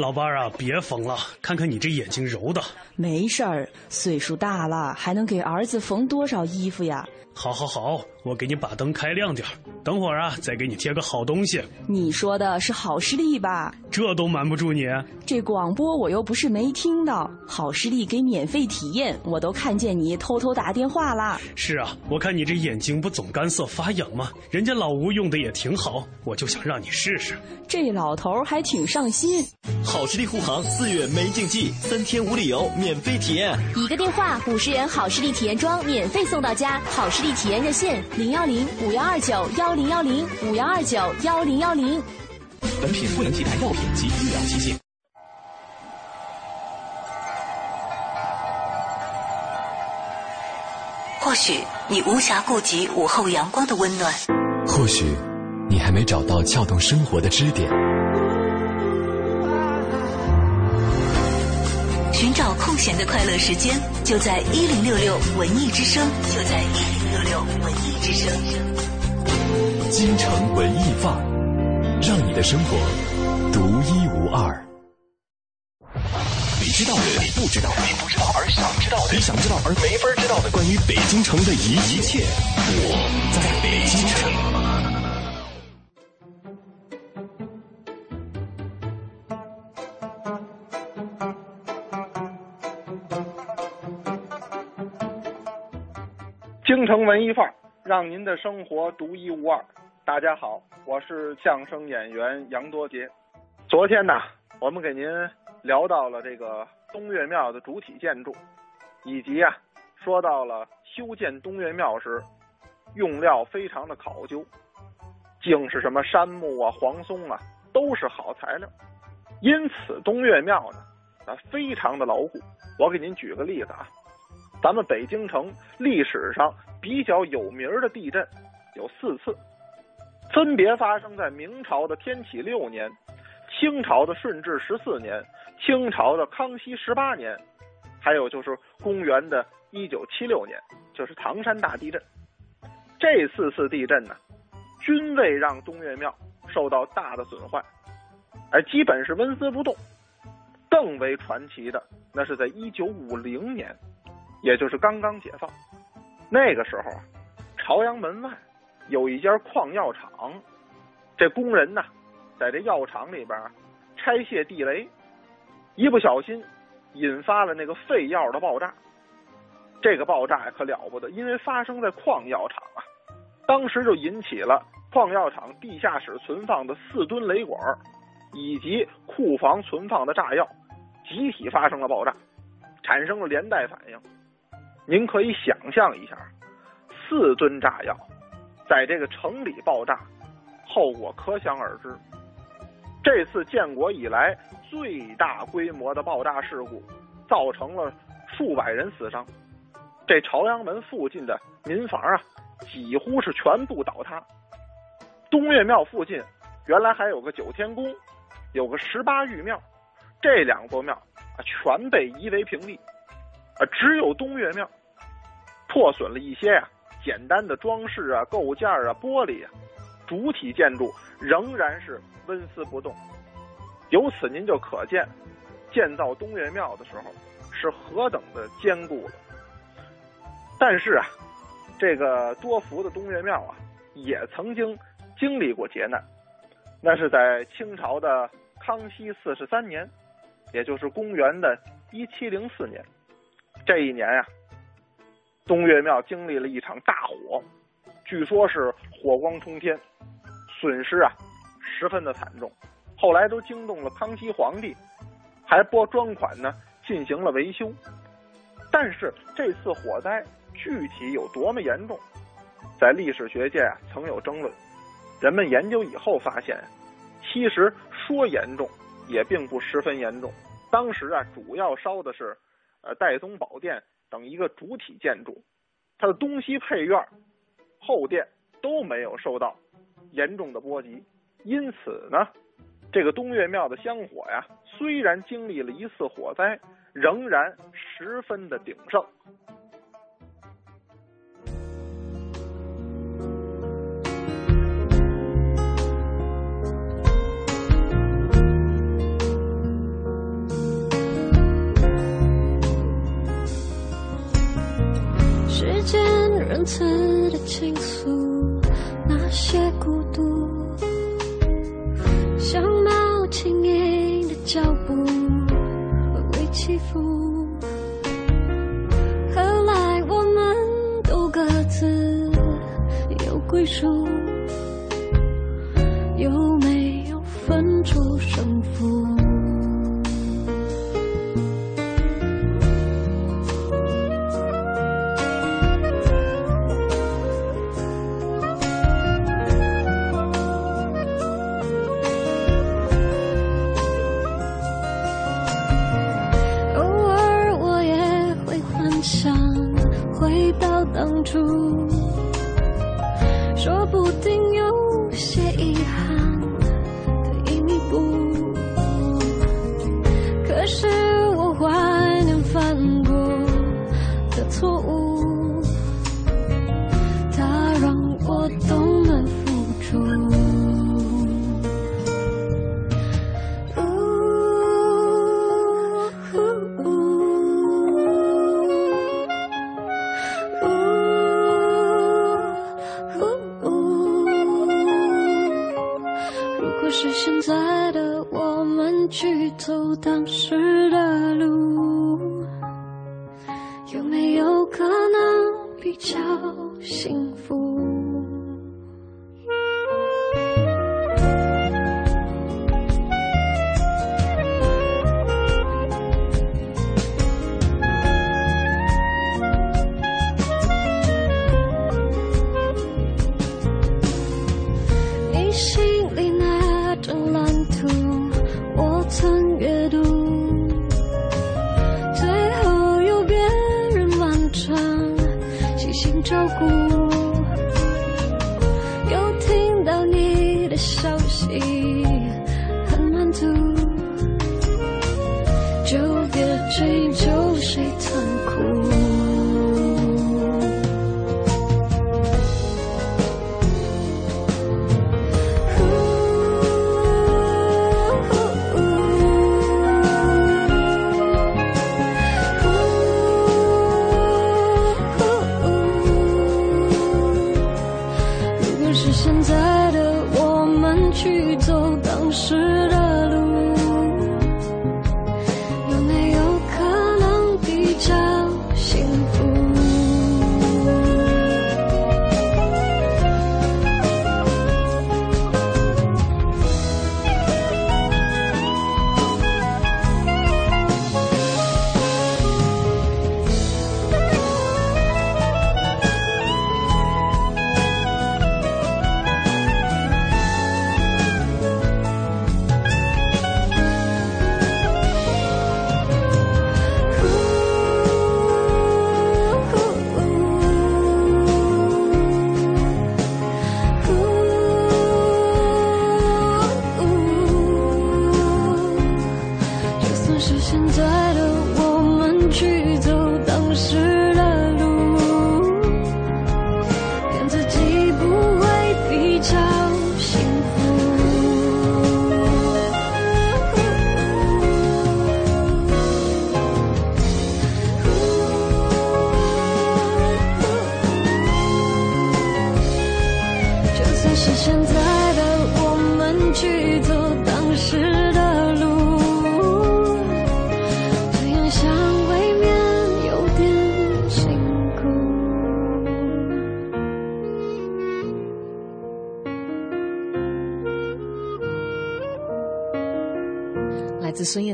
Speaker 13: 老伴儿啊，别缝了，看看你这眼睛揉的。
Speaker 24: 没事儿，岁数大了，还能给儿子缝多少衣服呀？
Speaker 13: 好，好，好，我给你把灯开亮点儿等会儿啊，再给你贴个好东西。
Speaker 24: 你说的是好视力吧？
Speaker 13: 这都瞒不住你。
Speaker 24: 这广播我又不是没听到，好视力给免费体验，我都看见你偷偷打电话啦。
Speaker 13: 是啊，我看你这眼睛不总干涩发痒吗？人家老吴用的也挺好，我就想让你试试。
Speaker 24: 这老头儿还挺上心。
Speaker 16: 好视力护航四月没禁忌，三天无理由免费体验。
Speaker 8: 一个电话，五十元好视力体验装免费送到家。好视力体验热线：零幺零五幺二九幺零幺零五幺二九幺零幺零。
Speaker 16: 本品不能替代药品及医疗器械。
Speaker 25: 或许你无暇顾及午后阳光的温暖，
Speaker 22: 或许你还没找到撬动生活的支点。
Speaker 25: 闲的快乐时间，就在一零六六文艺之声，就在一零六六文艺之声。
Speaker 22: 京城文艺范儿，让你的生活独一无二。
Speaker 3: 你知道的，你不知道，你不知道而想知道的，你想知道而没法知道的，关于北京城的一切，我在北京城。
Speaker 26: 城文艺范儿，让您的生活独一无二。大家好，我是相声演员杨多杰。昨天呢，我们给您聊到了这个东岳庙的主体建筑，以及啊，说到了修建东岳庙时用料非常的考究，竟是什么杉木啊、黄松啊，都是好材料。因此，东岳庙呢，啊，非常的牢固。我给您举个例子啊。咱们北京城历史上比较有名的地震有四次，分别发生在明朝的天启六年、清朝的顺治十四年、清朝的康熙十八年，还有就是公元的一九七六年，就是唐山大地震。这四次地震呢，均未让东岳庙受到大的损坏，而基本是纹丝不动。更为传奇的，那是在一九五零年，也就是刚刚解放，那个时候啊，朝阳门外有一家矿药厂，这工人呢，在这药厂里边拆卸地雷，一不小心引发了那个废药的爆炸。这个爆炸可了不得，因为发生在矿药厂啊，当时就引起了矿药厂地下室存放的四吨雷管以及库房存放的炸药。集体发生了爆炸，产生了连带反应。您可以想象一下，四吨炸药在这个城里爆炸，后果可想而知。这次建国以来最大规模的爆炸事故，造成了数百人死伤。这朝阳门附近的民房啊，几乎是全部倒塌。东岳庙附近原来还有个九天宫，有个十八玉庙。这两座庙啊，全被夷为平地，啊，只有东岳庙破损了一些呀，简单的装饰啊、构件啊、玻璃啊，主体建筑仍然是纹丝不动。由此您就可见，建造东岳庙的时候是何等的坚固了。但是啊，这个多福的东岳庙啊，也曾经经历过劫难，那是在清朝的康熙四十三年。也就是公元的一七零四年，这一年呀，东岳庙经历了一场大火，据说是火光冲天，损失啊十分的惨重。后来都惊动了康熙皇帝，还拨专款呢进行了维修。但是这次火灾具体有多么严重，在历史学界啊曾有争论。人们研究以后发现，其实说严重。也并不十分严重。当时啊，主要烧的是，呃，戴宗宝殿等一个主体建筑，它的东西配院、后殿都没有受到严重的波及。因此呢，这个东岳庙的香火呀，虽然经历了一次火灾，仍然十分的鼎盛。
Speaker 27: 仁慈的倾诉，那些孤独，像猫轻盈的脚步，微微起伏。后来我们都各自有归属，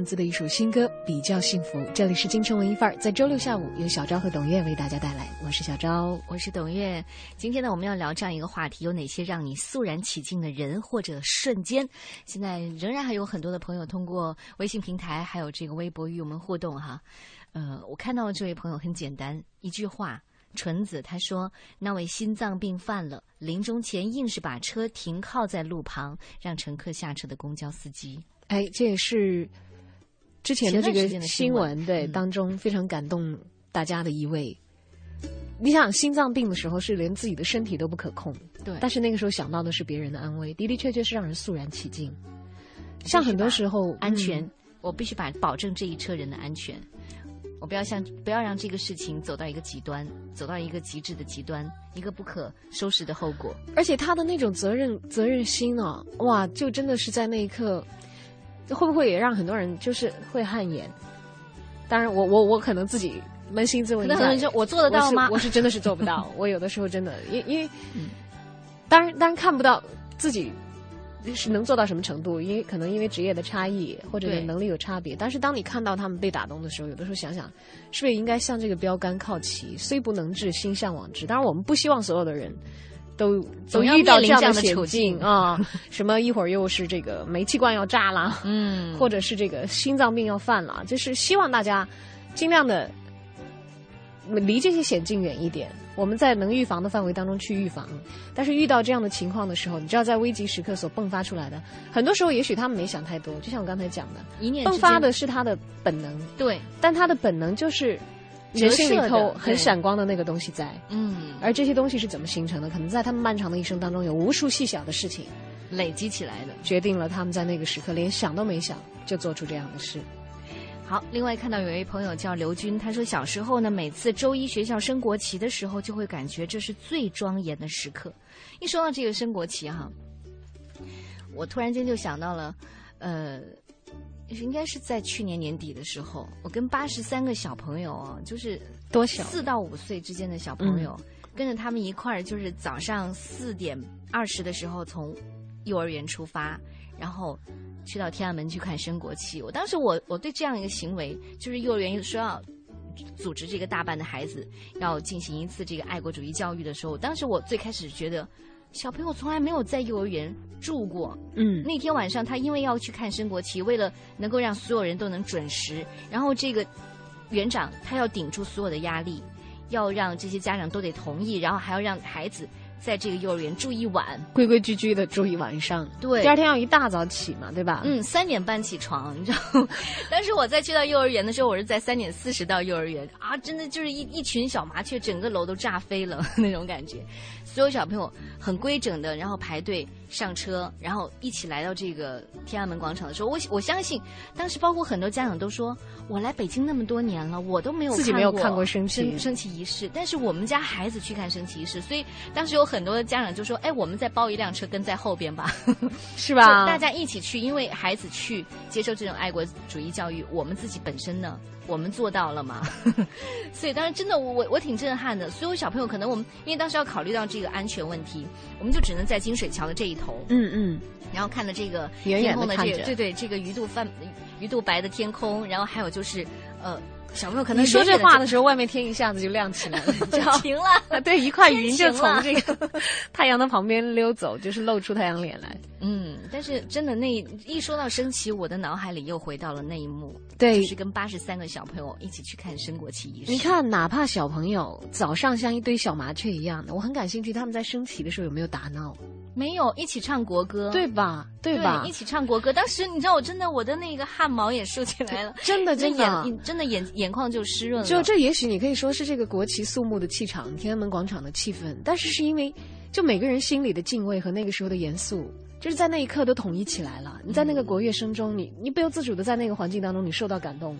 Speaker 1: 来自孙燕姿的一首新歌《比较幸福》。这里是京城文艺范儿，在周六下午由小昭和董月为大家带来。我是小昭，
Speaker 2: 我是董月。今天呢，我们要聊这样一个话题：有哪些让你肃然起敬的人或者瞬间？现在仍然还有很多的朋友通过微信平台还有这个微博与我们互动哈。呃，我看到这位朋友很简单，一句话。纯子他说：“那位心脏病犯了，临终前硬是把车停靠在路旁，让乘客下车的公交司机。”
Speaker 1: 哎，这也是之前的这个
Speaker 2: 新
Speaker 1: 新
Speaker 2: 闻
Speaker 1: 闻，对、
Speaker 2: 嗯
Speaker 1: 当中非常感动大家的一位。你想，心脏病的时候是连自己的身体都不可控，
Speaker 2: 对
Speaker 1: 但是那个时候想到的是别人的安危，的的确确是让人肃然起敬。像很多时候，
Speaker 2: 安全，
Speaker 1: 嗯
Speaker 2: 我必须把保证这一车人的安全。我不要像不要让这个事情走到一个极端，走到一个极致的极端，一个不可收拾的后果。
Speaker 1: 而且他的那种责任责任心啊、哇，就真的是在那一刻，会不会也让很多人就是会汗颜？当然我，我我可能自己扪心自问一下
Speaker 2: 可能我做得到吗
Speaker 1: 我是我是真的是做不到。*laughs* 我有的时候真的，因因为，当然当然看不到自己是能做到什么程度，因为可能因为职业的差异或者能力有差别。但是当你看到他们被打动的时候，有的时候想想，是不是也应该向这个标杆靠齐？虽不能至，心向往之。当然，我们不希望所有的人。都都
Speaker 2: 总要
Speaker 1: 遇到
Speaker 2: 这样的处境
Speaker 1: 境啊！*laughs* 什么一会儿又是这个煤气罐要炸了，
Speaker 2: 嗯，*laughs*
Speaker 1: 或者是这个心脏病要犯了，就是希望大家尽量的离这些险境远一点。我们在能预防的范围当中去预防，但是遇到这样的情况的时候，你知道在危急时刻所迸发出来的，很多时候也许他们没想太多，就像我刚才讲的，
Speaker 2: 一念
Speaker 1: 迸发的是他的本能，
Speaker 2: 对，
Speaker 1: 但他的本能就是人性里头很闪光的那个东西在，
Speaker 2: 嗯，
Speaker 1: 而这些东西是怎么形成的？可能在他们漫长的一生当中，有无数细小的事情
Speaker 2: 累积起来的。
Speaker 1: 决定了他们在那个时刻连想都没想就做出这样的事。
Speaker 2: 好，另外看到有一位朋友叫刘军，他说小时候呢，每次周一学校升国旗的时候，就会感觉这是最庄严的时刻。一说到这个升国旗哈，我突然间就想到了，呃，应该是在去年年底的时候，我跟八十三个小朋友哦，就是
Speaker 1: 多小
Speaker 2: 四到五岁之间的小朋友，跟着他们一块儿，就是早上四点二十的时候从幼儿园出发，然后去到天安门去看升国旗。我当时我我对这样一个行为，就是幼儿园说要组织这个大班的孩子要进行一次这个爱国主义教育的时候，当时我最开始觉得。小朋友从来没有在幼儿园住过，
Speaker 1: 嗯。
Speaker 2: 那天晚上他因为要去看升国旗，为了能够让所有人都能准时，然后这个园长他要顶住所有的压力，要让这些家长都得同意，然后还要让孩子在这个幼儿园住一晚，
Speaker 1: 规规矩矩的住一晚上，
Speaker 2: 对。
Speaker 1: 第二天要一大早起嘛，对吧？
Speaker 2: 嗯，三点半起床，你知道吗？当时我在去到幼儿园的时候，我是在三点四十到幼儿园。啊，真的就是一一群小麻雀，整个楼都炸飞了 *laughs* 那种感觉。所有小朋友很规整的，然后排队上车，然后一起来到这个天安门广场的时候，我我相信当时包括很多家长都说，我来北京那么多年了，我都没有
Speaker 1: 自己没有看过升旗
Speaker 2: 升升旗仪式，但是我们家孩子去看升旗仪式，所以当时有很多的家长就说，哎，我们再包一辆车跟在后边吧，*laughs*
Speaker 1: 是吧
Speaker 2: 就大家一起去，因为孩子去接受这种爱国主义教育，我们自己本身呢，我们做到了嘛？*laughs* 所以当时真的我我我挺震撼的。所有小朋友可能我们因为当时要考虑到这个安全问题，我们就只能在金水桥的这一头，
Speaker 1: 嗯嗯，
Speaker 2: 然后看着这个天空的这对对这个鱼肚泛鱼肚白的天空，然后还有就是呃小朋友可能
Speaker 1: 你说这话的时候，外面天一下子就亮起来了，*laughs* 你知道
Speaker 2: 晴了，*laughs*
Speaker 1: 对，一块云就从这个 *laughs* 太阳的旁边溜走，就是露出太阳脸来。
Speaker 2: 嗯，但是真的那一说到升旗，我的脑海里又回到了那一幕，
Speaker 1: 对
Speaker 2: 就是跟八十三个小朋友一起去看升国旗仪式。
Speaker 1: 你看，哪怕小朋友早上像一堆小麻雀一样的，我很感兴趣，他们在升旗的时候有没有打闹？
Speaker 2: 没有一起唱国歌，
Speaker 1: 对吧？对吧？
Speaker 2: 一起唱国歌。当时你知道，我真的我的那个汗毛也竖起来了，
Speaker 1: 真 *laughs* 的真的，
Speaker 2: 眼真的眼眼眶就湿润了。
Speaker 1: 就这，也许你可以说是这个国旗肃穆的气场，天安门广场的气氛，但是是因为就每个人心里的敬畏和那个时候的严肃，就是在那一刻都统一起来了。你在那个国乐声中，你你不由自主的在那个环境当中，你受到感动，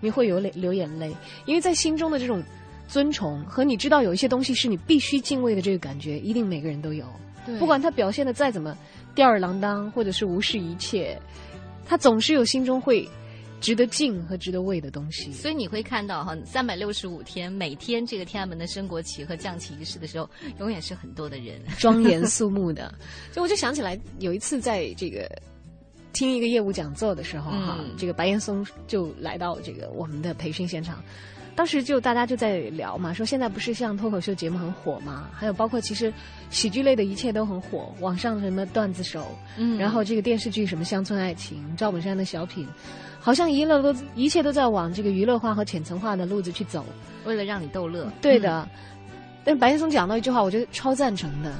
Speaker 1: 你会有泪流眼泪，因为在心中的这种尊崇和你知道有一些东西是你必须敬畏的这个感觉，一定每个人都有。不管他表现的再怎么吊儿郎当，或者是无视一切，他总是有心中会值得敬和值得畏的东西。
Speaker 2: 所以你会看到哈，三百六十五天，每天这个天安门的升国旗和降旗仪式的时候，永远是很多的人，
Speaker 1: 庄严肃穆的。*laughs* 所以我就想起来，有一次在这个听一个业务讲座的时候哈，这个白岩松就来到这个我们的培训现场。当时就大家就在聊嘛，说现在不是像脱口秀节目很火嘛，还有包括其实喜剧类的一切都很火，网上什么段子手，嗯，然后这个电视剧什么乡村爱情、赵本山的小品，好像一乐都一切都在往这个娱乐化和浅层化的路子去走，
Speaker 2: 为了让你逗乐。
Speaker 1: 对的，但白岩松讲到一句话，我觉得超赞成的。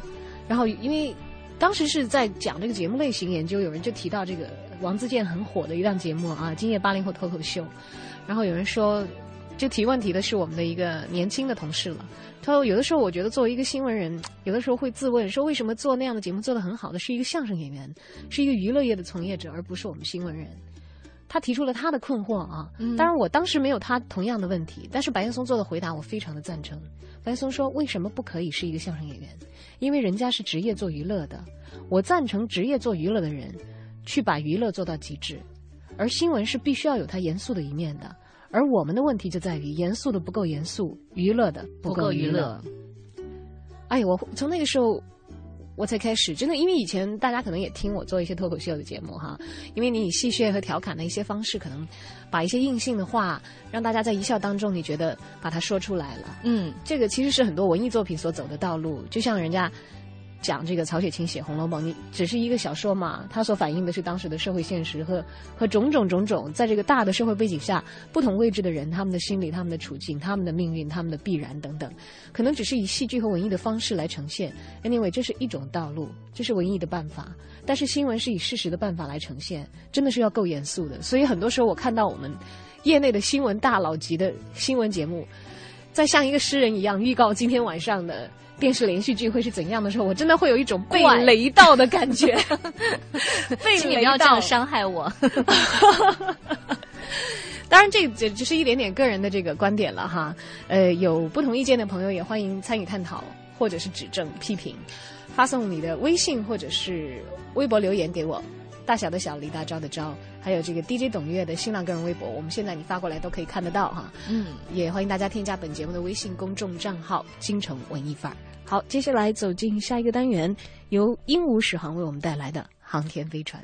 Speaker 1: 然后因为当时是在讲这个节目类型研究，有人就提到这个王自健很火的一档节目啊，《今夜八零后脱口秀》，然后有人说。就提问题的是我们的一个年轻的同事了。他说：“有的时候我觉得作为一个新闻人，有的时候会自问说，为什么做那样的节目做得很好的是一个相声演员，是一个娱乐业的从业者，而不是我们新闻人？”他提出了他的困惑啊。当然，我当时没有他同样的问题，但是白岩松做的回答我非常的赞成。白岩松说：“为什么不可以是一个相声演员？因为人家是职业做娱乐的。我赞成职业做娱乐的人去把娱乐做到极致，而新闻是必须要有它严肃的一面的。”而我们的问题就在于严肃的不够严肃，娱乐的不够娱乐。哎，我从那个时候我才开始真的，因为以前大家可能也听我做一些脱口秀的节目哈，因为你以戏谑和调侃的一些方式，可能把一些硬性的话让大家在一笑当中，你觉得把它说出来了。嗯，这个其实是很多文艺作品所走的道路，就像人家。讲这个曹雪芹写《红楼梦》，你只是一个小说嘛，它所反映的是当时的社会现实和和种种种种，在这个大的社会背景下，不同位置的人他们的心理、他们的处境、他们的命运、他们的必然等等，可能只是以戏剧和文艺的方式来呈现。Anyway，这是一种道路，这是文艺的办法。但是新闻是以事实的办法来呈现，真的是要够严肃的。所以很多时候我看到我们业内的新闻大佬级的新闻节目，在像一个诗人一样预告今天晚上的。电视连续剧会是怎样的时候，我真的会有一种被雷到的感觉。*laughs* 被雷
Speaker 2: 到，伤害我。*laughs*
Speaker 1: 当然，这这只是一点点个人的这个观点了哈。呃，有不同意见的朋友也欢迎参与探讨，或者是指正批评，发送你的微信或者是微博留言给我。大小的小，李大钊的钊，还有这个 DJ 董月的新浪个人微博，我们现在你发过来都可以看得到哈。嗯，也欢迎大家添加本节目的微信公众账号“京城文艺范儿”。好，接下来走进下一个单元，由鹦鹉史航为我们带来的航天飞船。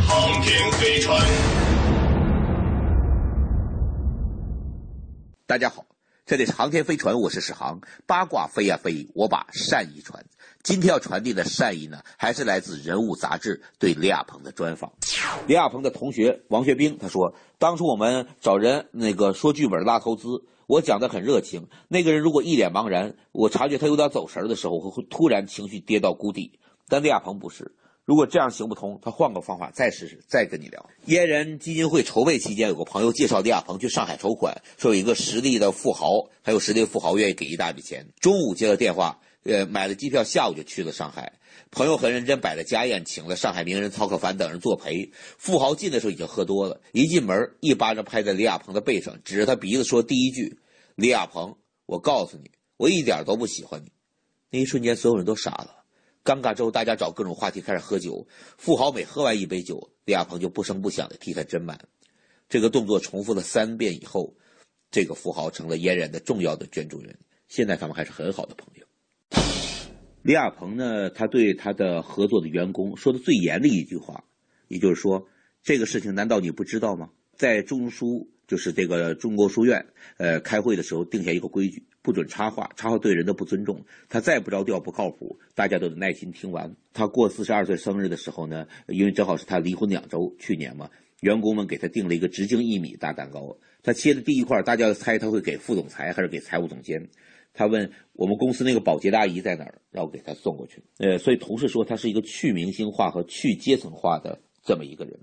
Speaker 28: 航天飞船，大家好。这里是航天飞船，我是史航。八卦飞呀飞，我把善意传。今天要传递的善意呢，还是来自《人物》杂志对李亚鹏的专访。李亚鹏的同学王学兵他说：“当初我们找人那个说剧本拉投资，我讲的很热情。那个人如果一脸茫然，我察觉他有点走神的时候，会突然情绪跌到谷底。但李亚鹏不是。”如果这样行不通，他换个方法再试试，再跟你聊。嫣然基金会筹备期间，有个朋友介绍李亚鹏去上海筹款，说有一个实力的富豪，还有实力的富豪愿意给一大笔钱。中午接了电话，呃，买了机票，下午就去了上海。朋友很认真摆了家宴，请了上海名人曹可凡等人作陪。富豪进的时候已经喝多了，一进门一巴掌拍在李亚鹏的背上，指着他鼻子说：“第一句，李亚鹏，我告诉你，我一点都不喜欢你。”那一瞬间，所有人都傻了。尴尬之后，大家找各种话题开始喝酒。富豪每喝完一杯酒，李亚鹏就不声不响的替他斟满。这个动作重复了三遍以后，这个富豪成了嫣然的重要的捐助人。现在他们还是很好的朋友。李亚鹏呢，他对他的合作的员工说的最严的一句话，也就是说，这个事情难道你不知道吗？在中书。就是这个中国书院，呃，开会的时候定下一个规矩，不准插话，插话对人的不尊重。他再不着调、不靠谱，大家都得耐心听完。他过四十二岁生日的时候呢，因为正好是他离婚两周，去年嘛，员工们给他订了一个直径一米大蛋糕。他切的第一块，大家猜他会给副总裁还是给财务总监？他问我们公司那个保洁阿姨在哪儿，让我给他送过去。呃，所以同事说他是一个去明星化和去阶层化的这么一个人。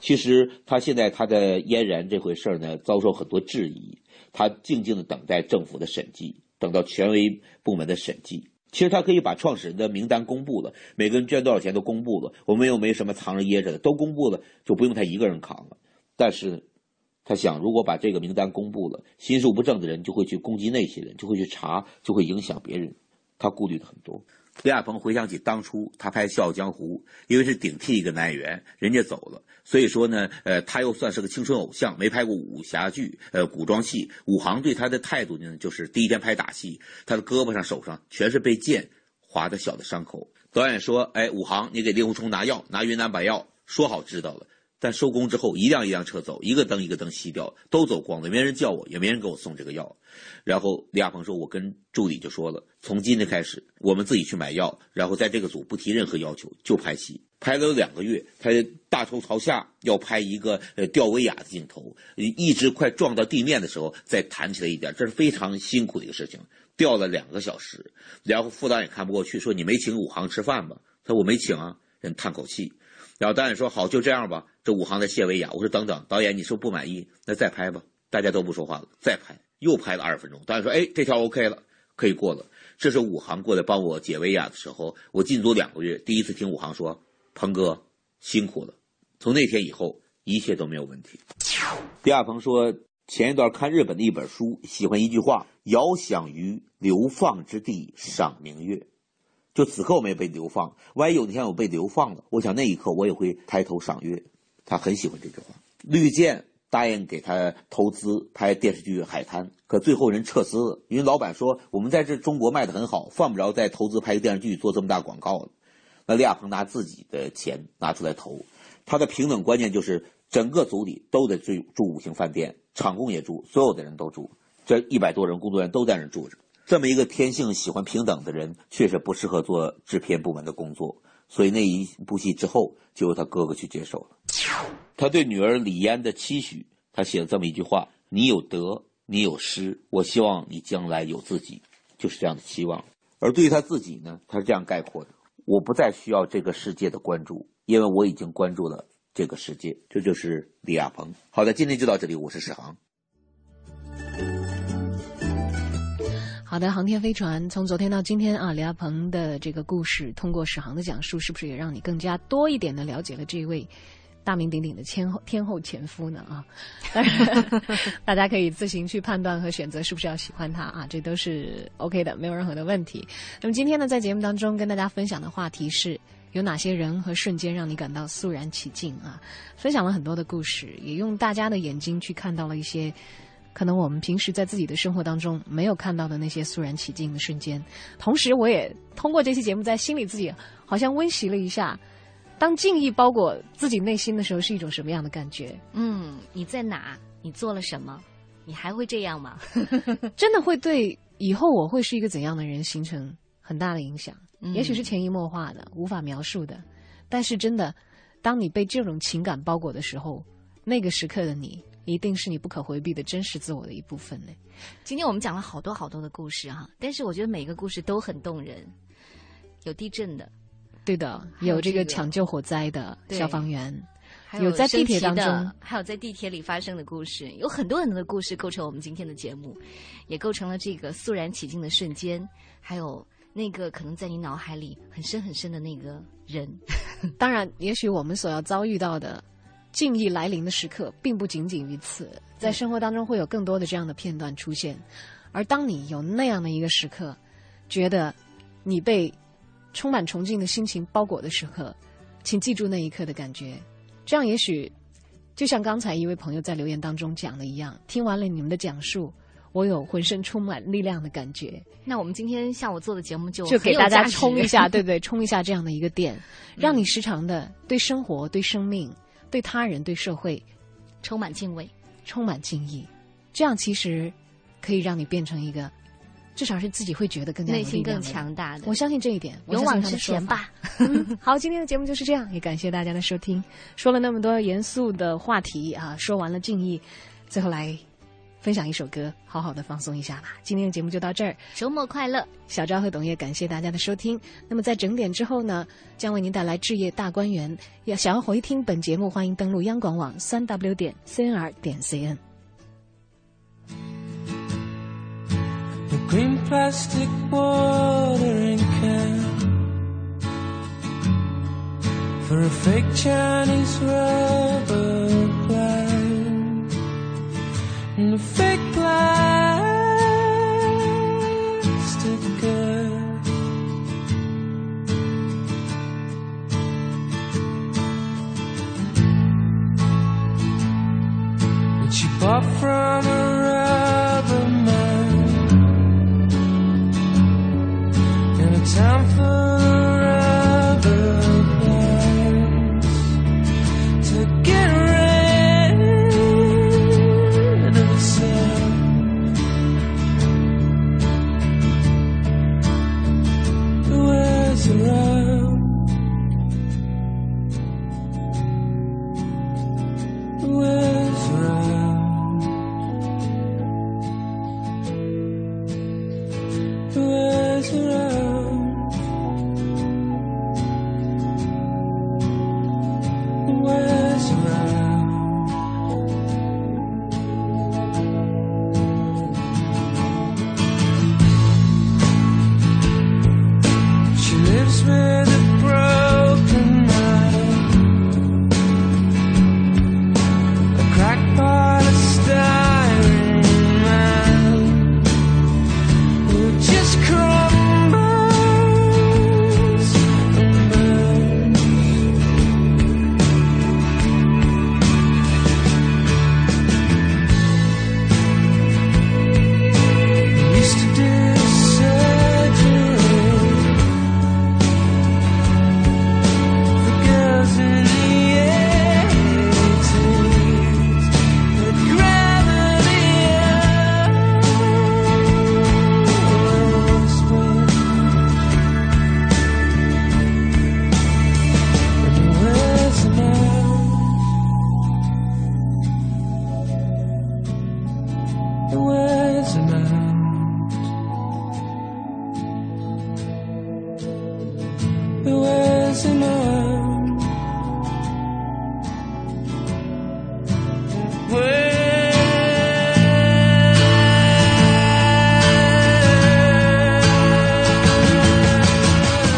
Speaker 28: 其实他现在他的嫣然这回事儿呢，遭受很多质疑。他静静的等待政府的审计，等到权威部门的审计。其实他可以把创始人的名单公布了，每个人捐多少钱都公布了，我们又没什么藏着掖着的，都公布了，就不用他一个人扛了。但是，他想，如果把这个名单公布了，心术不正的人就会去攻击那些人，就会去查，就会影响别人。他顾虑的很多。李亚鹏回想起当初他拍《笑傲江湖》，因为是顶替一个男演员，人家走了，所以说呢，呃，他又算是个青春偶像，没拍过武侠剧，呃，古装戏。武行对他的态度呢，就是第一天拍打戏，他的胳膊上、手上全是被剑划的小的伤口。导演说：“哎，武行，你给令狐冲拿药，拿云南白药。”说好知道了。但收工之后，一辆一辆车走，一个灯一个灯熄掉，都走光了，没人叫我，也没人给我送这个药。然后李亚鹏说：“我跟助理就说了，从今天开始，我们自己去买药，然后在这个组不提任何要求，就拍戏。拍了有两个月，他大头朝下要拍一个呃吊威亚的镜头，一直快撞到地面的时候再弹起来一点，这是非常辛苦的一个事情，吊了两个小时。然后副导演看不过去，说：‘你没请武行吃饭吧？’他说：‘我没请啊。’人叹口气。”然后导演说：“好，就这样吧。”这武行在谢维亚，我说：“等等，导演，你是不是不满意？那再拍吧。”大家都不说话了，再拍，又拍了二十分钟。导演说：“哎，这条 OK 了，可以过了。”这是武行过来帮我解维亚的时候，我进组两个月，第一次听武行说：“鹏哥辛苦了。”从那天以后，一切都没有问题。李亚鹏说：“前一段看日本的一本书，喜欢一句话：‘遥想于流放之地赏明月。’”就此刻我没有被流放，万一有一天我被流放了，我想那一刻我也会抬头赏月。他很喜欢这句话。绿箭答应给他投资拍电视剧《海滩》，可最后人撤资了，因为老板说我们在这中国卖的很好，犯不着再投资拍个电视剧做这么大广告了。那李亚鹏拿自己的钱拿出来投，他的平等观念就是整个组里都得住住五星饭店，场工也住，所有的人都住，这一百多人工作人员都在那住着。这么一个天性喜欢平等的人，确实不适合做制片部门的工作。所以那一部戏之后，就由他哥哥去接手了。他对女儿李嫣的期许，他写了这么一句话：“你有德，你有失，我希望你将来有自己。”就是这样的期望。而对于他自己呢，他是这样概括的：“我不再需要这个世界的关注，因为我已经关注了这个世界。”这就是李亚鹏。好的，今天就到这里，我是史航。
Speaker 1: 好的，航天飞船从昨天到今天啊，李亚鹏的这个故事，通过史航的讲述，是不是也让你更加多一点的了解了这位大名鼎鼎的天后天后前夫呢？啊，当然，大家可以自行去判断和选择是不是要喜欢他啊，这都是 OK 的，没有任何的问题。那么今天呢，在节目当中跟大家分享的话题是有哪些人和瞬间让你感到肃然起敬啊？分享了很多的故事，也用大家的眼睛去看到了一些。可能我们平时在自己的生活当中没有看到的那些肃然起敬的瞬间，同时我也通过这期节目在心里自己好像温习了一下，当敬意包裹自己内心的时候是一种什么样的感觉？
Speaker 2: 嗯，你在哪？你做了什么？你还会这样吗？*laughs*
Speaker 1: 真的会对以后我会是一个怎样的人形成很大的影响？也许是潜移默化的、无法描述的，但是真的，当你被这种情感包裹的时候，那个时刻的你。一定是你不可回避的真实自我的一部分呢。
Speaker 2: 今天我们讲了好多好多的故事哈，但是我觉得每个故事都很动人。有地震的，
Speaker 1: 对的，有这个抢救火灾的消防员，
Speaker 2: 有
Speaker 1: 在地铁当中，
Speaker 2: 还有在地铁里发生的故事，有很多很多的故事构成我们今天的节目，也构成了这个肃然起敬的瞬间，还有那个可能在你脑海里很深很深的那个人。*laughs*
Speaker 1: 当然，也许我们所要遭遇到的。敬意来临的时刻，并不仅仅于此，在生活当中会有更多的这样的片段出现。而当你有那样的一个时刻，觉得你被充满崇敬的心情包裹的时刻，请记住那一刻的感觉。这样也许就像刚才一位朋友在留言当中讲的一样，听完了你们的讲述，我有浑身充满力量的感觉。
Speaker 2: 那我们今天下午做的节目就
Speaker 1: 就给大家充一下，*laughs* 对不对？充一下这样的一个电，让你时常的对生活、对生命。对他人、对社会
Speaker 2: 充满敬畏、
Speaker 1: 充满敬意，这样其实可以让你变成一个，至少是自己会觉得更加
Speaker 2: 内心更强大的。
Speaker 1: 我相信这一点，
Speaker 2: 勇往直前吧。*laughs*
Speaker 1: 好，今天的节目就是这样，也感谢大家的收听。说了那么多严肃的话题啊，说完了敬意，最后来分享一首歌，好好的放松一下吧。今天的节目就到这儿，
Speaker 2: 周末快乐！
Speaker 1: 小昭和董烨感谢大家的收听。那么在整点之后呢，将为您带来置业大观园。要想要回听本节目，欢迎登录央广网三 w 点 cnr 点 cn。
Speaker 29: Green plastic watering can for a fake Chinese rubber plant and a fake plastic girl. That she bought from a time for